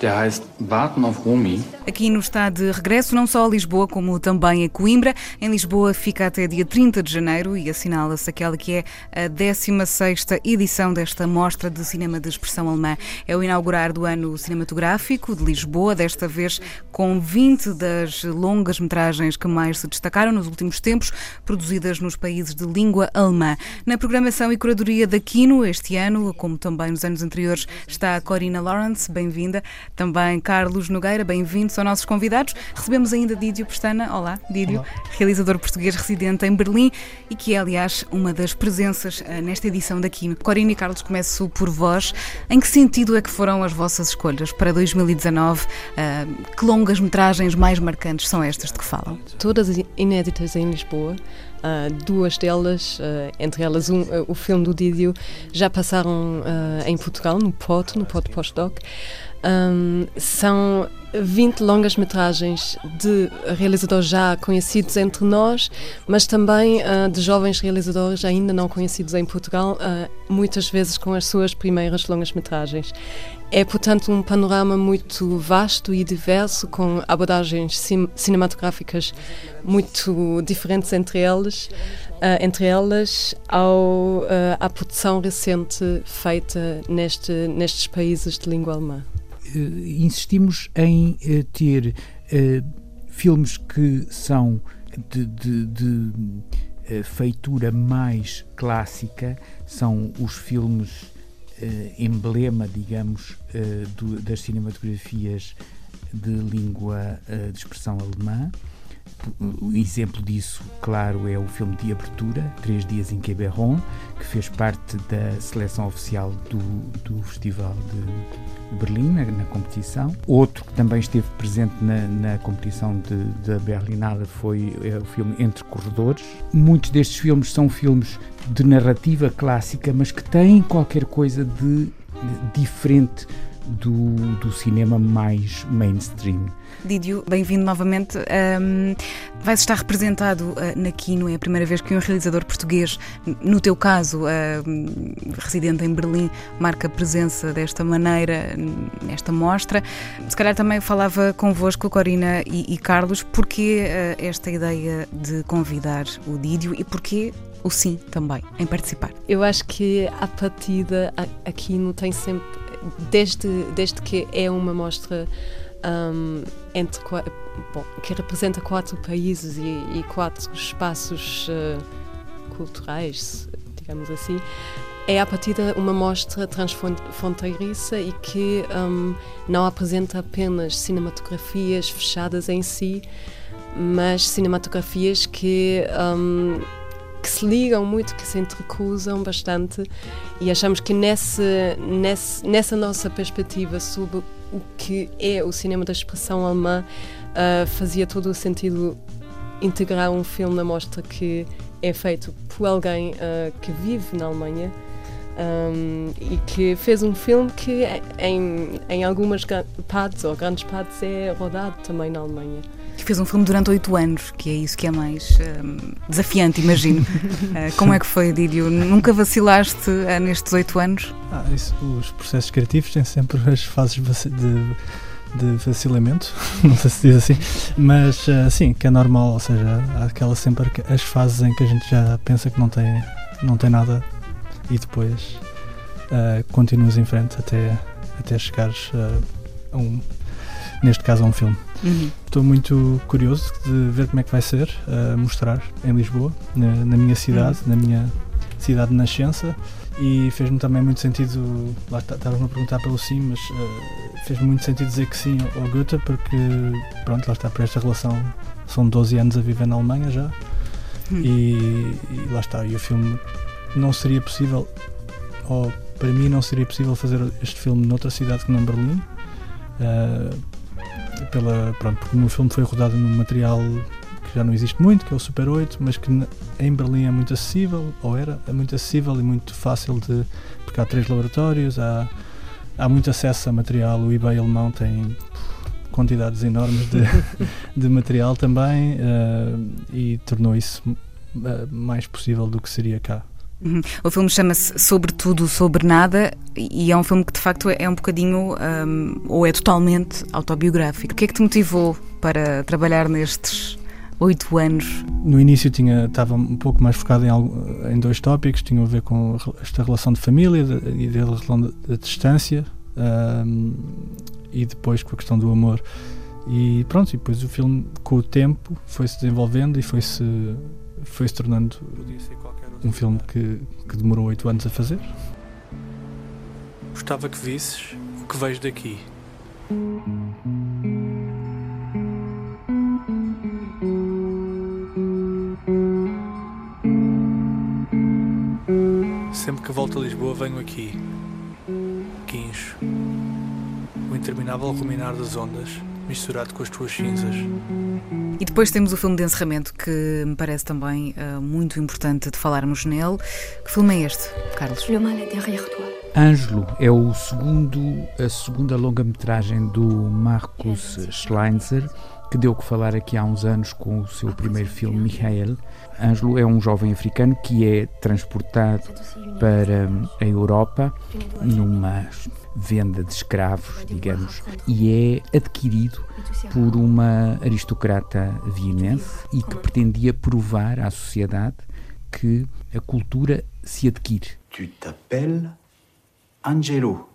Der heißt Warten auf Romy. Aquino está de regresso não só a Lisboa, como também a Coimbra. Em Lisboa fica até dia 30 de janeiro e assinala-se aquela que é a 16ª edição desta Mostra de Cinema de Expressão Alemã. É o inaugurar do ano cinematográfico de Lisboa, desta vez com 20 das longas metragens que mais se destacaram nos últimos tempos, produzidas nos países de língua alemã. Na programação e curadoria da Kino este ano, como também nos anos anteriores, está a Corina Lawrence, bem-vinda. Também Carlos Nogueira, bem-vindos aos nossos convidados. Recebemos ainda Didio Pestana. Olá, Didio, Olá. realizador português residente em Berlim e que é, aliás, uma das presenças uh, nesta edição da Kino. Corina e Carlos, começo por vós. Em que sentido é que foram as vossas escolhas para 2019? Uh, que longas metragens mais marcantes são estas de que falam? Todas inéditas em Lisboa. Uh, duas delas, uh, entre elas um, uh, o filme do Didio, já passaram em Portugal, no POT, no POT Postdoc. Um, são 20 longas metragens de realizadores já conhecidos entre nós, mas também uh, de jovens realizadores ainda não conhecidos em Portugal, uh, muitas vezes com as suas primeiras longas metragens. É, portanto, um panorama muito vasto e diverso, com abordagens cinematográficas muito diferentes entre eles, uh, entre elas, ao, à produção recente feita neste, nestes países de língua alemã. Eh, insistimos em eh, ter eh, filmes que são de, de, de feitura mais clássica, são os filmes emblema, digamos, do, das cinematografias de língua de expressão alemã. O exemplo disso, claro, é o filme de abertura, Três Dias em Quiberon, que fez parte da seleção oficial do, do Festival de Berlim, na, na, competição. Outro que também esteve presente na, na competição da Berlinale foi é, o filme Entre Corredores. Muitos destes filmes são filmes de narrativa clássica, mas que têm qualquer coisa de, de diferente do, do cinema mais mainstream. Didio, bem-vindo novamente. Um, vais estar representado uh, na Kino, é a primeira vez que um realizador português, no teu caso, uh, residente em Berlim, marca presença desta maneira nesta mostra. Se calhar também falava convosco, Corina e, e Carlos, porquê uh, esta ideia de convidar o Didio e porquê o sim também em participar? Eu acho que a partida aqui não tem sempre, desde, desde que é uma mostra um, entre, bom, que representa quatro países e, e quatro espaços uh, culturais, digamos assim, é a partir de uma mostra transfronteiriça e que um, não apresenta apenas cinematografias fechadas em si, mas cinematografias que um, que se ligam muito, que se entrecruzam bastante e achamos que nesse, nesse, nessa nossa perspectiva sobre o que é o cinema da expressão alemã uh, fazia todo o sentido integrar um filme na mostra que é feito por alguém uh, que vive na Alemanha um, e que fez um filme que em, em algumas partes ou grandes partes é rodado também na Alemanha. Fez um filme durante oito anos, que é isso que é mais um, desafiante, imagino. uh, como é que foi, Didio? Nunca vacilaste uh, nestes oito anos? Ah, isso, os processos criativos têm sempre as fases de, de vacilamento, não sei se diz assim, mas uh, sim, que é normal, ou seja, há aquela sempre as fases em que a gente já pensa que não tem, não tem nada e depois uh, continuas em frente até, até chegares a um, neste caso a um filme. Uhum. Estou muito curioso de ver como é que vai ser uh, mostrar em Lisboa, na, na minha cidade, uhum. na minha cidade de nascença e fez-me também muito sentido, lá estavas-me a perguntar pelo sim, mas uh, fez-me muito sentido dizer que sim ao Goethe porque pronto, lá está, para esta relação são 12 anos a viver na Alemanha já hum. e, e, lá está, e o filme não seria possível ou para mim não seria possível fazer este filme noutra cidade que não Berlim uh, pela, pronto, porque o meu filme foi rodado num material que já não existe muito, que é o Super 8, mas que em Berlim é muito acessível, ou era, é muito acessível e muito fácil de. porque há três laboratórios, há, há muito acesso a material, o eBay alemão tem quantidades enormes de, de material também uh, e tornou isso uh, mais possível do que seria cá. Uhum. O filme chama-se Sobretudo Sobre Nada e é um filme que de facto é um bocadinho um, ou é totalmente autobiográfico. O que é que te motivou para trabalhar nestes oito anos? No início tinha, estava um pouco mais focado em, em dois tópicos, tinham a ver com esta relação de família e da relação da distância um, e depois com a questão do amor. E pronto, e depois o filme com o tempo foi-se desenvolvendo e foi-se foi -se tornando um filme que, que demorou oito anos a fazer. Gostava que visses o que vejo daqui. Sempre que volto a Lisboa venho aqui. Interminável ruminar das ondas misturado com as tuas cinzas. E depois temos o filme de encerramento, que me parece também uh, muito importante de falarmos nele. Que filme é este, Carlos? Le mal est derrière toi. Ângelo é o segundo, a segunda longa-metragem do Marcus Schleinzer, que deu que falar aqui há uns anos com o seu primeiro filme, Michael. Ângelo é um jovem africano que é transportado para a Europa numa venda de escravos, digamos, e é adquirido por uma aristocrata vienense e que pretendia provar à sociedade que a cultura se adquire. Tu t'appelles Angelo.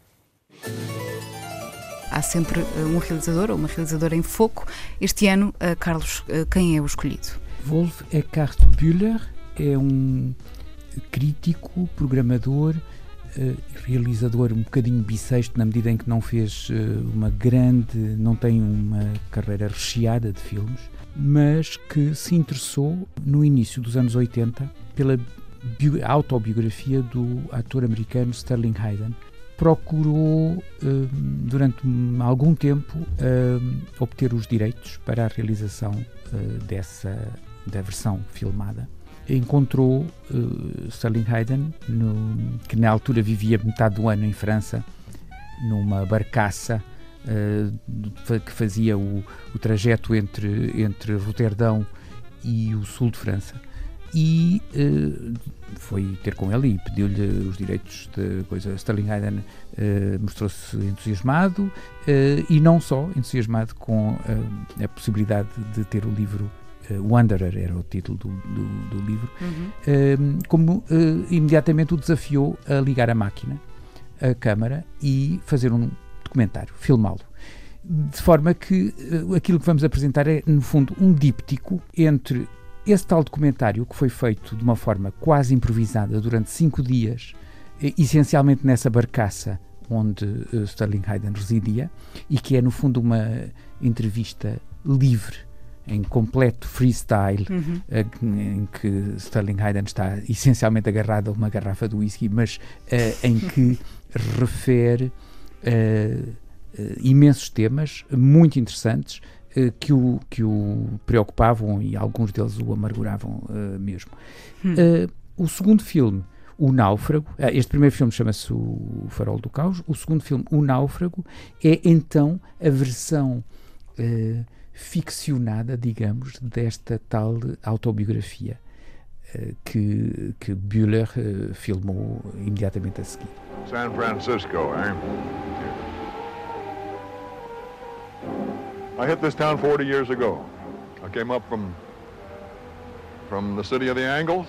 Há sempre eh, um realizador ou uma realizadora em foco. Este ano, eh, Carlos, eh, quem é o escolhido? Wolf Eckhart Bühler é um crítico, programador, uh, realizador um bocadinho bissexto na medida em que não fez uh, uma grande, não tem uma carreira recheada de filmes, mas que se interessou no início dos anos 80 pela autobiografia do ator americano Sterling Hayden. Procurou, uh, durante algum tempo, obter os direitos para a realização dessa da versão filmada encontrou uh, Sterling Hayden, no, que na altura vivia metade do ano em França, numa barcaça uh, que fazia o, o, trajeto entre, entre Roterdão e o sul de França. E uh, foi ter com ele e pediu-lhe os direitos de coisa. Sterling Hayden mostrou-se entusiasmado e não só entusiasmado com a possibilidade de ter o livro Wanderer era o título do, do, do livro, uhum. uh, como uh, imediatamente o desafiou a ligar a máquina, a câmara e fazer um documentário, filmá-lo. De forma que aquilo que vamos apresentar é, no fundo, um díptico entre esse tal documentário que foi feito de uma forma quase improvisada durante cinco dias, essencialmente nessa barcaça onde Sterling Hayden residia, e que é, no fundo, uma entrevista livre em completo freestyle, uhum. em que Sterling Hayden está essencialmente agarrado a uma garrafa de whisky, mas uh, em que refere uh, imensos temas muito interessantes que, o, que o preocupavam e alguns deles o amarguravam mesmo. Hum. o segundo filme, O Náufrago, este primeiro filme chama-se O Farol do Caos, o segundo filme, O Náufrago, é então a versão ficcionada, digamos, desta tal autobiografia uh, que, que Bühler uh, filmou imediatamente a seguir. San Francisco, eh? I hit this town 40 years ago. I came up from from the city of the Angles,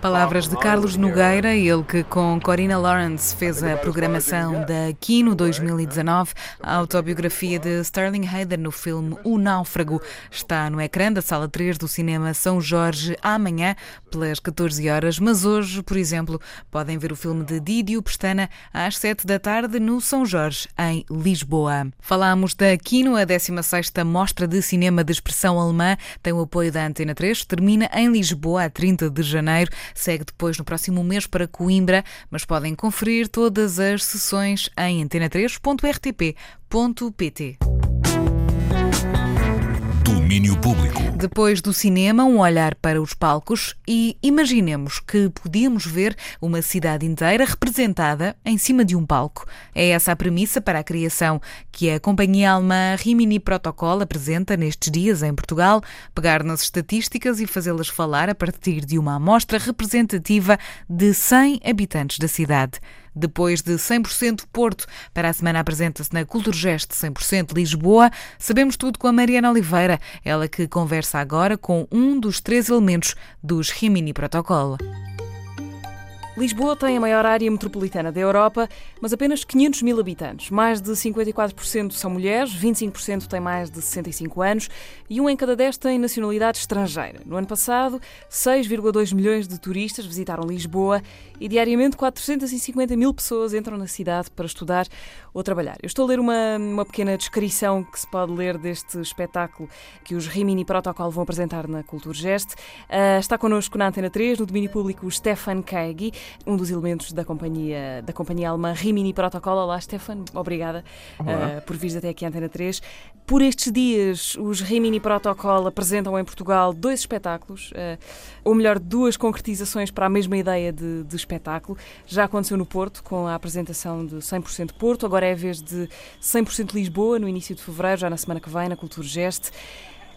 Palavras de Carlos Nogueira, ele que com Corina Lawrence fez a programação da Kino 2019. A autobiografia de Sterling Hayden no filme O Náufrago está no ecrã da Sala 3 do Cinema São Jorge amanhã, pelas 14 horas. Mas hoje, por exemplo, podem ver o filme de Didio Pestana às 7 da tarde no São Jorge, em Lisboa. Falámos da Kino, a 16ª Mostra de Cinema de Expressão Alemã, tem o apoio da Antena 3, termina em Lisboa a 30 de janeiro, segue depois no próximo mês para Coimbra, mas podem conferir todas as sessões em antena3.rtp.pt. Domínio Público. Depois do cinema, um olhar para os palcos e imaginemos que podíamos ver uma cidade inteira representada em cima de um palco. É essa a premissa para a criação que a companhia alemã Rimini Protocol apresenta nestes dias em Portugal, pegar nas estatísticas e fazê-las falar a partir de uma amostra representativa de 100 habitantes da cidade. Depois de 100% Porto, para a semana apresenta-se na Culturgest 100% Lisboa. Sabemos tudo com a Mariana Oliveira, ela que conversa agora com um dos três elementos dos Rimini Protocolo. Lisboa tem a maior área metropolitana da Europa, mas apenas 500 mil habitantes. Mais de 54% são mulheres, 25% têm mais de 65 anos e um em cada 10 tem nacionalidade estrangeira. No ano passado, 6,2 milhões de turistas visitaram Lisboa e diariamente 450 mil pessoas entram na cidade para estudar ou trabalhar. Eu estou a ler uma, uma pequena descrição que se pode ler deste espetáculo que os Rimini Protocol vão apresentar na Culturgest. Uh, está connosco na Antena 3, no domínio público, o Stefan Keigi, um dos elementos da companhia, da companhia alemã Rimini Protocol. Olá, Stefan, obrigada uh, por vir até aqui à Antena 3. Por estes dias, os Rimini Protocol apresentam em Portugal dois espetáculos, uh, ou melhor, duas concretizações para a mesma ideia de, de espetáculo. Já aconteceu no Porto, com a apresentação de 100% Porto, agora é a vez de 100% Lisboa, no início de fevereiro, já na semana que vem, na Cultura Geste.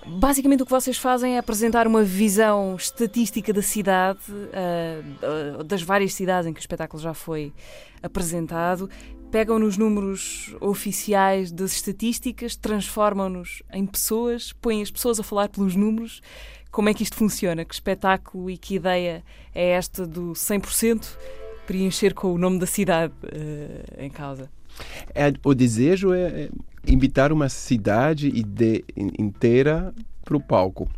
Basicamente o que vocês fazem é apresentar uma visão estatística da cidade, uh, das várias cidades em que o espetáculo já foi apresentado, pegam nos números oficiais das estatísticas, transformam-nos em pessoas, põem as pessoas a falar pelos números. Como é que isto funciona? Que espetáculo e que ideia é esta do 100% preencher com o nome da cidade uh, em causa? É, o desejo é invitar uma cidade ide, inteira para o palco.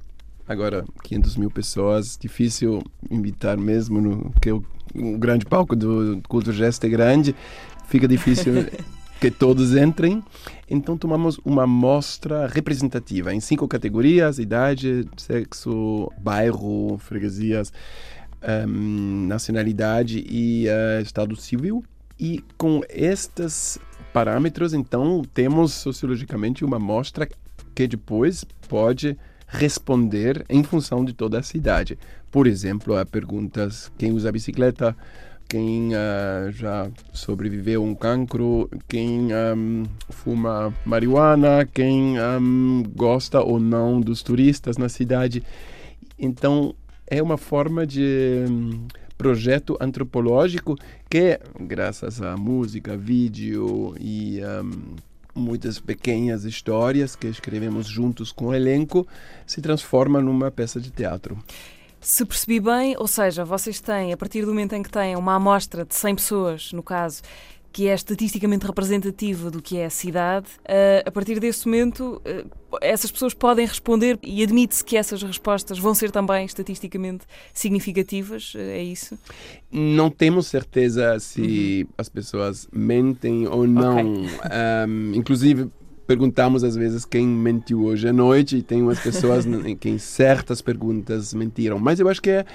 Agora, 500 mil pessoas, difícil invitar mesmo, no, que o, o grande palco do Cultura Gesta é grande, fica difícil que todos entrem. Então, tomamos uma mostra representativa em cinco categorias: idade, sexo, bairro, freguesias, um, nacionalidade e uh, estado civil. E com estes parâmetros, então, temos sociologicamente uma amostra que depois pode responder em função de toda a cidade. Por exemplo, a perguntas quem usa bicicleta, quem uh, já sobreviveu a um cancro, quem um, fuma marihuana, quem um, gosta ou não dos turistas na cidade. Então, é uma forma de projeto antropológico que, graças à música, vídeo e um, muitas pequenas histórias que escrevemos juntos com o elenco, se transforma numa peça de teatro. Se percebi bem, ou seja, vocês têm, a partir do momento em que têm uma amostra de 100 pessoas, no caso, que é estatisticamente representativa do que é a cidade, eh, a partir desse momento eh, essas pessoas podem responder e admite-se que essas respostas vão ser também estatisticamente significativas, eh, é isso? Não temos certeza se uhum. as pessoas mentem ou não. Okay. Um, inclusive, perguntamos às vezes quem mentiu hoje à noite e tem umas pessoas em quem certas perguntas mentiram. Mas eu acho que é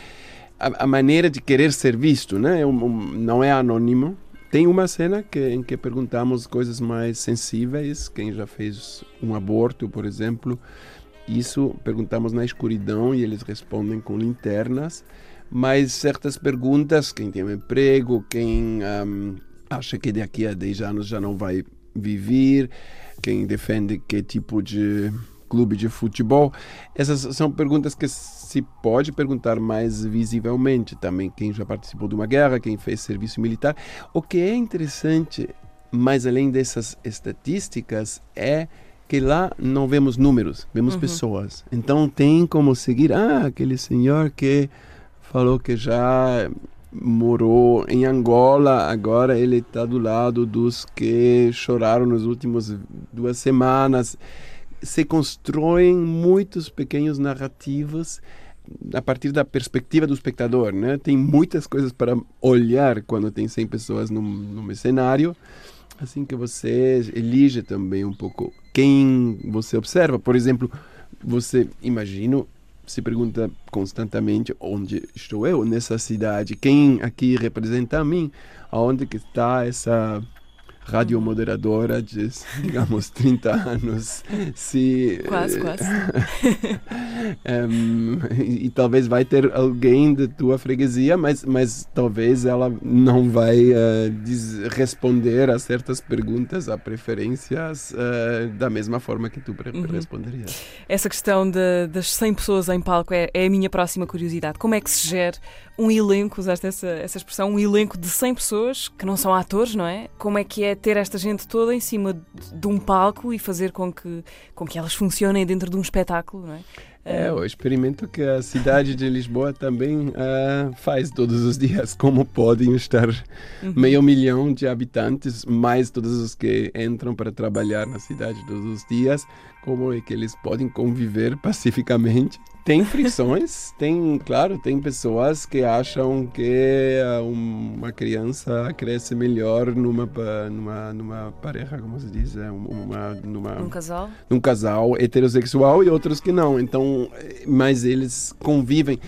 a, a maneira de querer ser visto, né? É não é anônimo tem uma cena que, em que perguntamos coisas mais sensíveis, quem já fez um aborto, por exemplo. Isso perguntamos na escuridão e eles respondem com linternas. Mas certas perguntas, quem tem um emprego, quem um, acha que daqui a 10 anos já não vai viver, quem defende que tipo de clube de futebol? Essas são perguntas que se pode perguntar mais visivelmente também. Quem já participou de uma guerra, quem fez serviço militar. O que é interessante, mais além dessas estatísticas, é que lá não vemos números, vemos uhum. pessoas. Então tem como seguir, ah, aquele senhor que falou que já morou em Angola, agora ele está do lado dos que choraram nas últimas duas semanas. Se constroem muitos pequenos narrativas a partir da perspectiva do espectador, né? Tem muitas coisas para olhar quando tem 100 pessoas num, num cenário, assim que você elige também um pouco quem você observa. Por exemplo, você imagino se pergunta constantemente onde estou eu nessa cidade, quem aqui representa a mim, aonde que está essa radiomoderadora de, digamos, 30 anos. Se, quase, quase. um, e, e, talvez vai ter alguém da tua freguesia, mas, mas talvez ela não vai uh, diz, responder a certas perguntas, a preferências, uh, da mesma forma que tu uhum. responderias. Essa questão de, das 100 pessoas em palco é, é a minha próxima curiosidade. Como é que se gera um elenco, usaste essa, essa expressão, um elenco de 100 pessoas que não são atores, não é? Como é que é ter esta gente toda em cima de um palco e fazer com que, com que elas funcionem dentro de um espetáculo, não é? É, o experimento que a cidade de Lisboa também uh, faz todos os dias, como podem estar uhum. meio milhão de habitantes, mais todos os que entram para trabalhar na cidade todos os dias, como é que eles podem conviver pacificamente tem fricções, tem, claro, tem pessoas que acham que uma criança cresce melhor numa numa numa pareja, como se diz, é, uma numa um casal, num casal heterossexual e outros que não. Então, mas eles convivem.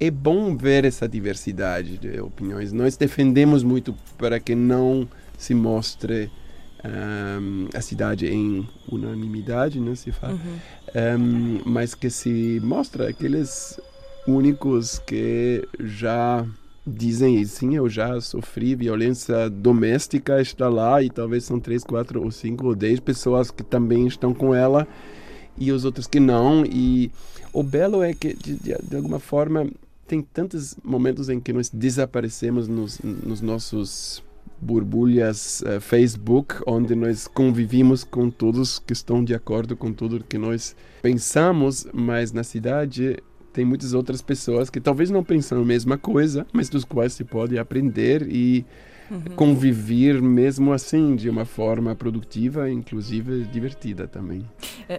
É bom ver essa diversidade de opiniões. Nós defendemos muito para que não se mostre um, a cidade em unanimidade, né, se fala, uhum. um, mas que se mostra aqueles únicos que já dizem sim, eu já sofri violência doméstica, está lá e talvez são três, quatro ou cinco ou dez pessoas que também estão com ela e os outros que não e o belo é que de, de, de alguma forma tem tantos momentos em que nós desaparecemos nos, nos nossos borbulhas uh, Facebook, onde nós convivimos com todos que estão de acordo com tudo que nós pensamos, mas na cidade tem muitas outras pessoas que talvez não pensam a mesma coisa, mas dos quais se pode aprender e uhum. conviver mesmo assim de uma forma produtiva, inclusive divertida também.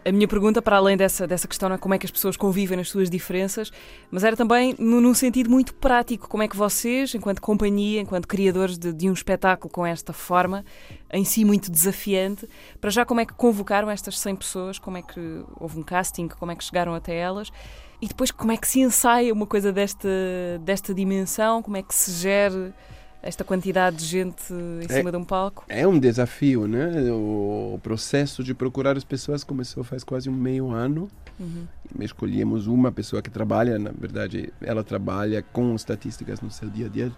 A minha pergunta, para além dessa, dessa questão, é como é que as pessoas convivem nas suas diferenças, mas era também num sentido muito prático, como é que vocês, enquanto companhia, enquanto criadores de, de um espetáculo com esta forma, em si muito desafiante, para já como é que convocaram estas 100 pessoas, como é que houve um casting, como é que chegaram até elas, e depois como é que se ensaia uma coisa desta, desta dimensão, como é que se gera esta quantidade de gente em é, cima de um palco? É um desafio, né? O processo de procurar as pessoas começou faz quase um meio ano. Uhum. Escolhemos uma pessoa que trabalha, na verdade, ela trabalha com estatísticas no seu dia a dia.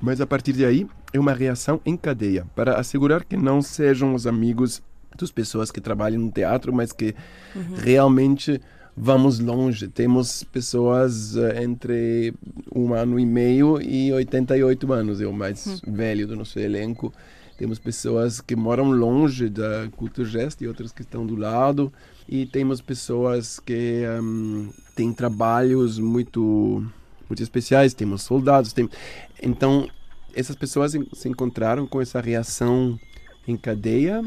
Mas a partir de aí é uma reação em cadeia para assegurar que não sejam os amigos das pessoas que trabalham no teatro, mas que uhum. realmente vamos longe. Temos pessoas uh, entre um ano e meio e 88 anos, é o mais hum. velho do nosso elenco. Temos pessoas que moram longe da Culturgest e outras que estão do lado. E temos pessoas que um, têm trabalhos muito, muito especiais. Temos soldados. Tem... Então, essas pessoas se encontraram com essa reação em cadeia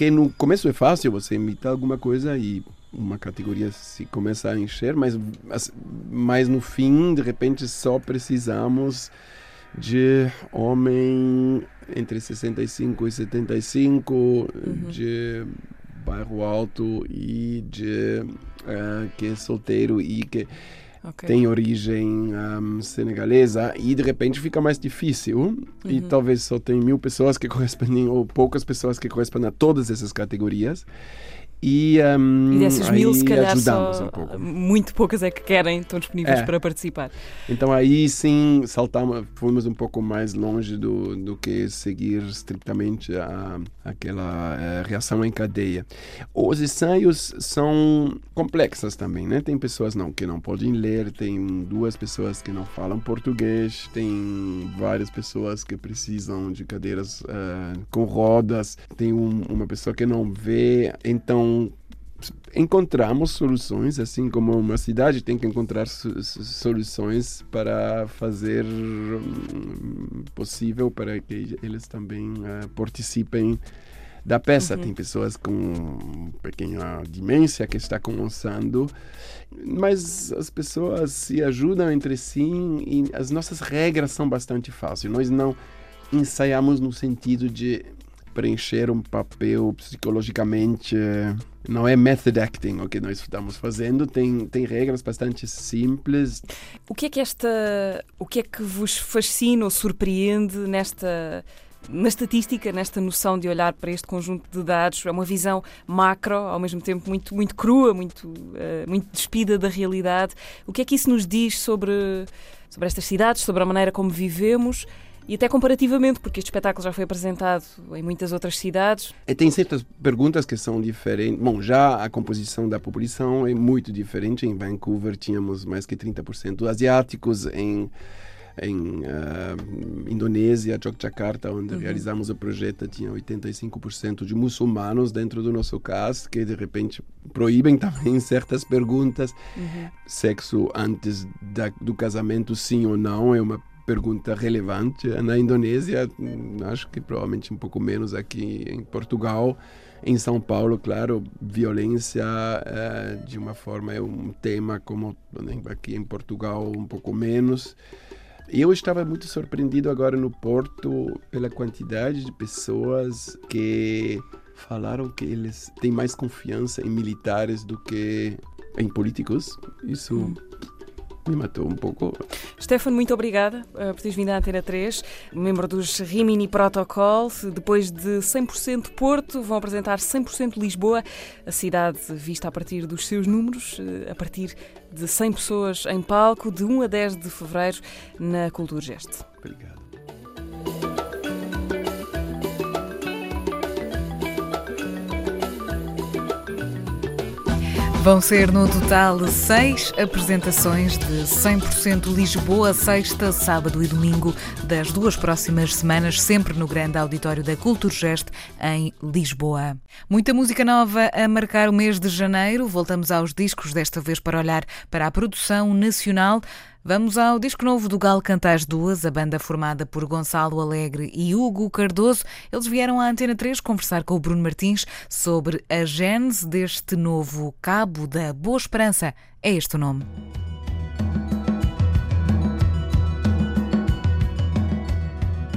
que no começo é fácil você imitar alguma coisa e uma categoria se começa a encher, mas, mas no fim, de repente, só precisamos de homem entre 65 e 75, uhum. de bairro alto e de uh, que é solteiro e que okay. tem origem um, senegalesa e de repente fica mais difícil uhum. e talvez só tem mil pessoas que correspondem ou poucas pessoas que correspondem a todas essas categorias e, um, e dessas mil, se calhar, só um muito poucas é que querem, estão disponíveis é. para participar. Então aí sim saltamos, fomos um pouco mais longe do, do que seguir estritamente a, aquela a eh, reação em cadeia. Os ensaios são complexos também, né? Tem pessoas não que não podem ler, tem duas pessoas que não falam português, tem várias pessoas que precisam de cadeiras uh, com rodas, tem um, uma pessoa que não vê, então encontramos soluções, assim como uma cidade tem que encontrar soluções para fazer hum, possível para que eles também uh, participem da peça. Uhum. Tem pessoas com pequena demência que está começando, mas as pessoas se ajudam entre si e as nossas regras são bastante fáceis. Nós não ensaiamos no sentido de preencher um papel psicologicamente. Não é method acting o que nós estamos fazendo, tem, tem regras bastante simples. O que é que esta. O que é que vos fascina ou surpreende nesta na estatística, nesta noção de olhar para este conjunto de dados, é uma visão macro, ao mesmo tempo muito, muito crua, muito, uh, muito despida da realidade. O que é que isso nos diz sobre, sobre estas cidades, sobre a maneira como vivemos? E até comparativamente, porque este espetáculo já foi apresentado em muitas outras cidades. E tem certas perguntas que são diferentes. Bom, já a composição da população é muito diferente. Em Vancouver tínhamos mais que 30% asiáticos, em em uh, Indonésia, Yogyakarta, onde uhum. realizamos o projeto, tinha 85% de muçulmanos dentro do nosso cast, que de repente proíbem também certas perguntas. Uhum. Sexo antes da, do casamento, sim ou não, é uma pergunta relevante. Na Indonésia, acho que provavelmente um pouco menos aqui em Portugal. Em São Paulo, claro, violência uh, de uma forma é um tema como aqui em Portugal um pouco menos. Eu estava muito surpreendido agora no Porto pela quantidade de pessoas que falaram que eles têm mais confiança em militares do que em políticos. Isso hum me matou um pouco. Stefano, muito obrigada uh, por teres vindo à Antena 3, membro dos Rimini Protocol. Depois de 100% Porto, vão apresentar 100% Lisboa, a cidade vista a partir dos seus números, uh, a partir de 100 pessoas em palco, de 1 a 10 de fevereiro, na Cultura Geste. Obrigado. Vão ser no total seis apresentações de 100% Lisboa, sexta, sábado e domingo das duas próximas semanas, sempre no grande auditório da Culturgest em Lisboa. Muita música nova a marcar o mês de janeiro. Voltamos aos discos, desta vez para olhar para a produção nacional. Vamos ao disco novo do Gal Cantais Duas, a banda formada por Gonçalo Alegre e Hugo Cardoso. Eles vieram à Antena 3 conversar com o Bruno Martins sobre a gênese deste novo Cabo da Boa Esperança. É este o nome.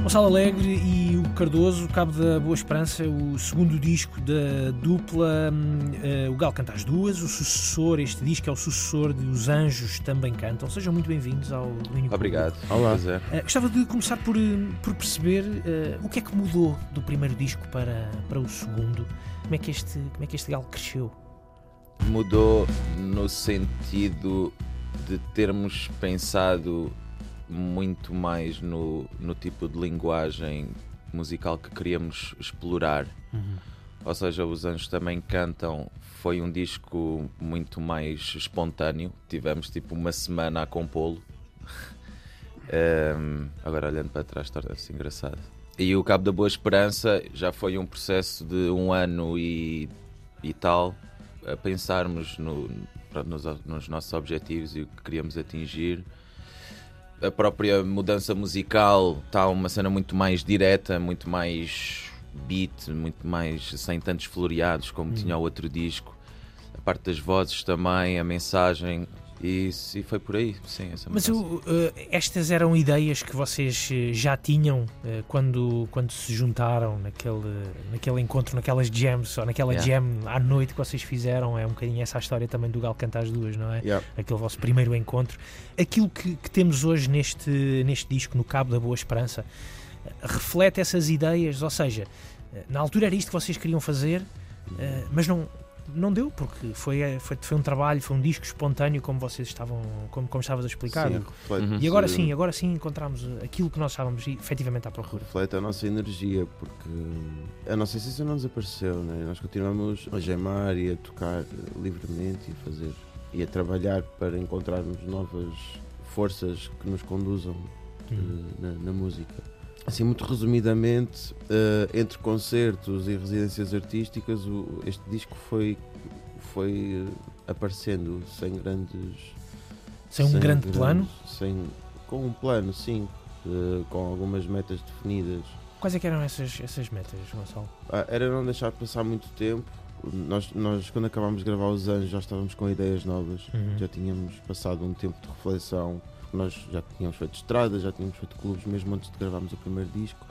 Gonçalo Alegre e o Cardoso, Cabo da Boa Esperança, o segundo disco da dupla uh, O Gal Canta as Duas, o sucessor, este disco é o sucessor de Os Anjos Também Cantam. Sejam muito bem-vindos ao Domínio Obrigado. Olá. Uh, gostava de começar por, por perceber uh, o que é que mudou do primeiro disco para, para o segundo. Como é, que este, como é que este Gal cresceu? Mudou no sentido de termos pensado muito mais no, no tipo de linguagem musical que queríamos explorar. Uhum. Ou seja, os Anjos também cantam. Foi um disco muito mais espontâneo. Tivemos tipo uma semana a compô-lo. um, agora olhando para trás, torna-se engraçado. E o Cabo da Boa Esperança já foi um processo de um ano e, e tal a pensarmos no, nos, nos nossos objetivos e o que queríamos atingir a própria mudança musical está uma cena muito mais direta, muito mais beat, muito mais sem tantos floreados como hum. tinha o outro disco. A parte das vozes também, a mensagem, e, e foi por aí, sim. Mas uh, estas eram ideias que vocês eh, já tinham uh, quando, quando se juntaram naquele, naquele encontro, naquelas jams, ou naquela yeah. jam à noite que vocês fizeram. É um bocadinho essa a história também do Gal Cantar as Duas, não é? Yeah. Aquele vosso primeiro encontro. Aquilo que, que temos hoje neste, neste disco, no Cabo da Boa Esperança, reflete essas ideias, ou seja, na altura era isto que vocês queriam fazer, mas não, não deu, porque foi, eh, foi, foi um trabalho, foi um disco espontâneo, como vocês estavam, como, como estavas a explicar. Sim, reflete, e agora sim, agora sim encontramos aquilo que nós estávamos efetivamente à procura. Reflete a nossa energia, porque a nossa essência não desapareceu, né? nós continuamos a gemar e a tocar livremente e a fazer e a trabalhar para encontrarmos novas forças que nos conduzam hum. na, na música. Assim, muito resumidamente, uh, entre concertos e residências artísticas, o, este disco foi, foi aparecendo sem grandes. Sem um grande plano? Sem, com um plano, sim. Uh, com algumas metas definidas. Quais é que eram essas, essas metas, Gonçalo? Ah, era não deixar passar muito tempo. Nós, nós, quando acabámos de gravar Os Anjos, já estávamos com ideias novas. Uhum. Já tínhamos passado um tempo de reflexão. Nós já tínhamos feito estradas, já tínhamos feito clubes, mesmo antes de gravarmos o primeiro disco.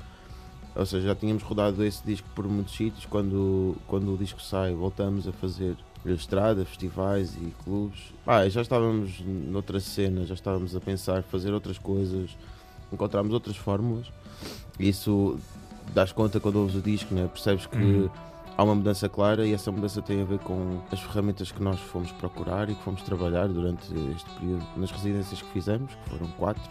Ou seja, já tínhamos rodado esse disco por muitos sítios. Quando, quando o disco sai, voltamos a fazer estrada, festivais e clubes. Ah, já estávamos noutra cena, já estávamos a pensar fazer outras coisas, encontramos outras fórmulas. Isso das conta quando ouves o disco, né? percebes que uhum. Há uma mudança clara e essa mudança tem a ver com as ferramentas que nós fomos procurar e que fomos trabalhar durante este período nas residências que fizemos, que foram quatro.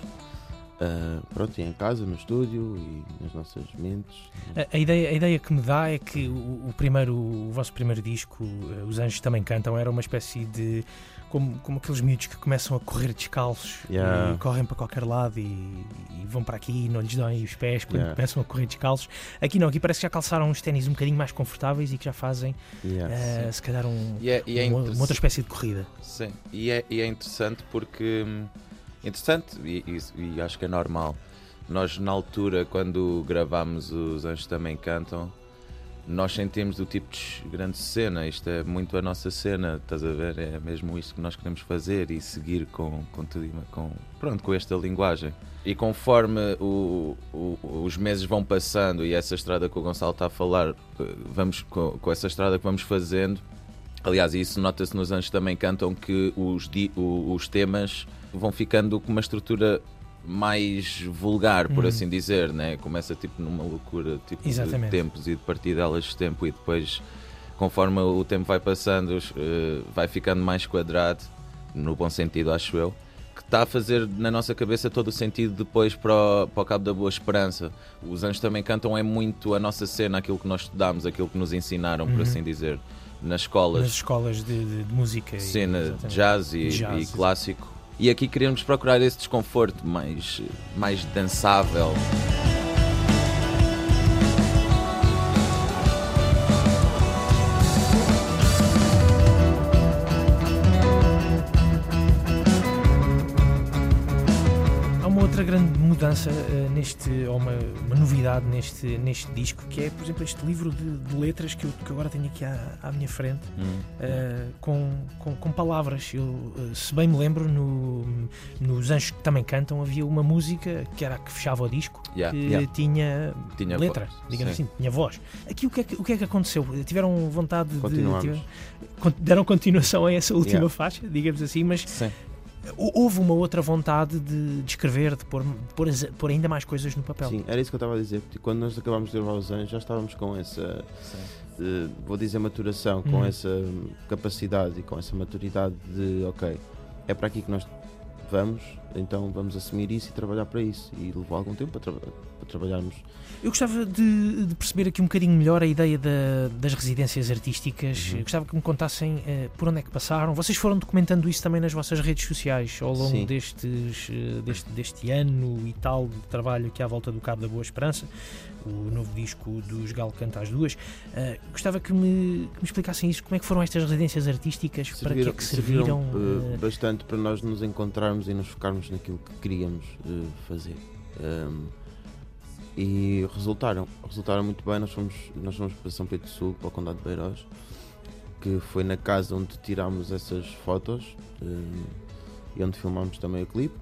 Uh, pronto, em casa, no estúdio e nas nossas mentes. A, a, ideia, a ideia que me dá é que o, o primeiro, o vosso primeiro disco, uh, Os Anjos Também Cantam, era uma espécie de. Como, como aqueles miúdos que começam a correr descalços yeah. e correm para qualquer lado e, e, vão para aqui e não lhes dão os pés quando yeah. começam a correr descalços. Aqui não, aqui parece que já calçaram uns ténis um bocadinho mais confortáveis e que já fazem yeah, uh, se calhar um, e é, e é uma, uma, outra espécie de corrida. Sim, e é, e é interessante porque hum, interessante e, e, e, acho que é normal. Nós, na altura, quando gravámos Os Anjos Também Cantam, nós sentimos do tipo de grande cena. Isto é muito a nossa cena, estás a ver? É mesmo isto que nós queremos fazer e seguir com, com, tudo, com, pronto, com esta linguagem. E conforme o, o, os meses vão passando e essa estrada que o Gonçalo está a falar, vamos com, com essa estrada que vamos fazendo, aliás, isso nota-se nos Anjos Também Cantam que os, os temas vão ficando com uma estrutura mais vulgar, por hum. assim dizer, né? Começa tipo numa loucura tipo Exatamente. de tempos e de partidelas de tempo e depois conforme o tempo vai passando uh, vai ficando mais quadrado, no bom sentido acho eu, que está a fazer na nossa cabeça todo o sentido depois para o, para o Cabo da Boa Esperança. Os Anjos também cantam é muito a nossa cena, aquilo que nós estudamos, aquilo que nos ensinaram, por uhum. assim dizer. Nas escolas. Nas escolas de, de, de música. Cena, jazz e, jazz. e clássico e aqui queríamos procurar esse desconforto mais, mais dançável. outra grande mudança uh, neste, ou uma, uma, novidade neste, neste disco, que é, por exemplo, este livro de, de letras que eu, que agora tenho aqui à, à minha frente, hum. uh, com, com, com, palavras. Eu, uh, se bem me lembro, no, nos Anjos que também cantam, havia uma música que era a que fechava o disco, yeah, que yeah. tinha, tinha letra, digamos Sim. assim, tinha voz. Aqui o que, é que, o que é que aconteceu? Tiveram vontade de. Tiveram, deram continuação a essa última yeah. faixa, digamos assim, mas Sim houve uma outra vontade de, de escrever, de pôr, de pôr, pôr, ainda mais coisas no papel. Sim, era isso que eu estava a dizer. Quando nós acabámos de gravar os anos, já estávamos com essa, de, vou dizer, maturação, com uhum. essa capacidade e com essa maturidade de, ok, é para aqui que nós vamos, então vamos assumir isso e trabalhar para isso. E levou algum tempo para, tra para trabalharmos eu gostava de, de, perceber aqui um bocadinho melhor a ideia da, das residências artísticas. Uhum. Gostava que me contassem uh, por onde é que passaram. Vocês foram documentando isso também nas vossas redes sociais ao longo destes, uh, deste, deste ano e tal de trabalho aqui à volta do Cabo da Boa Esperança, o novo disco dos Galo Canta às Duas. Uh, gostava que me, que me, explicassem isso. Como é que foram estas residências artísticas? Serviram, para que é que serviram? serviram bastante para nós nos encontrarmos e nos focarmos naquilo que queríamos fazer. Um, e resultaram, resultaram muito bem. Nós fomos, nós fomos para São Pedro do Sul, para o Condado de Beirós, que foi na casa onde tirámos essas fotos uh, e onde filmámos também o clipe.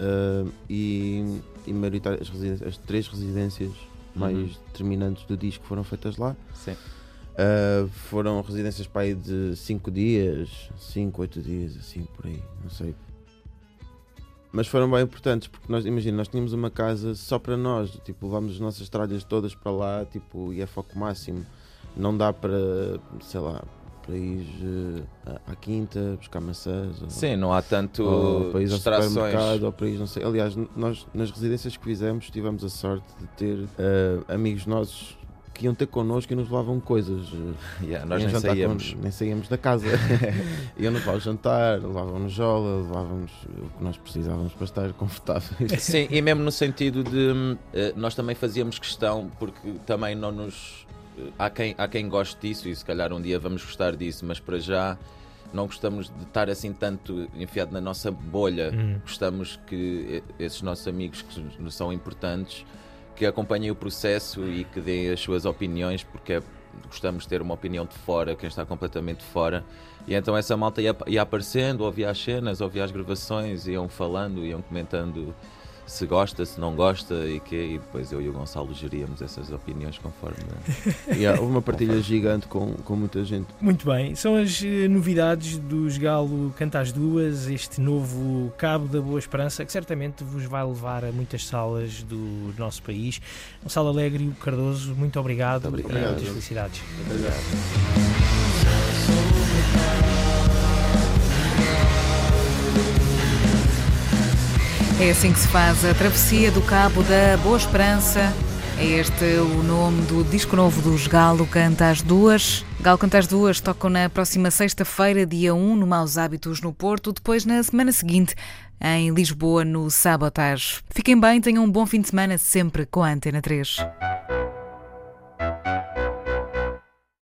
Uh, e e as, as, três residências uhum. mais determinantes do disco foram feitas lá. Sim. Uh, foram residências para aí de 5 dias, 5, 8 dias, assim por aí, não sei, mas foram bem importantes porque nós, imagina, nós tínhamos uma casa só para nós, tipo, levámos as nossas tralhas todas para lá, tipo, e é foco máximo. Não dá para, sei lá, para ir uh, à quinta buscar maçãs. Ou, Sim, não há tanto ou para ir distrações. ou para ir, não sei. Aliás, nós nas residências que fizemos tivemos a sorte de ter uh, amigos nossos que iam ter connosco e nos levavam coisas. Yeah, nós nem saíamos. Com, nem saíamos da casa. Iam-nos lá jantar, levavam-nos jola, levávamos o que nós precisávamos para estar confortáveis. Sim, e mesmo no sentido de uh, nós também fazíamos questão, porque também não nos há quem, há quem goste disso e se calhar um dia vamos gostar disso, mas para já não gostamos de estar assim tanto enfiado na nossa bolha. Hum. Gostamos que esses nossos amigos que nos são importantes que acompanhem o processo e que deem as suas opiniões, porque é, gostamos de ter uma opinião de fora, quem está completamente fora. E então essa malta ia, ia aparecendo, ouvia as cenas, ouvia as gravações, iam falando, iam comentando se gosta, se não gosta e que e depois eu e o Gonçalo geríamos essas opiniões conforme. yeah, houve uma partilha gigante com, com muita gente. Muito bem, são as eh, novidades dos Galo Canta às Duas, este novo Cabo da Boa Esperança, que certamente vos vai levar a muitas salas do nosso país. Gonçalo Alegre Cardoso, muito obrigado. Muito obrigado. Muitas felicidades. Muito obrigado. É assim que se faz a travessia do Cabo da Boa Esperança. É este o nome do disco novo dos Galo Canta às Duas. Galo Canta às Duas tocam na próxima sexta-feira, dia 1, no Maus Hábitos no Porto, depois na semana seguinte em Lisboa, no Sabotage. Fiquem bem, tenham um bom fim de semana sempre com a Antena 3.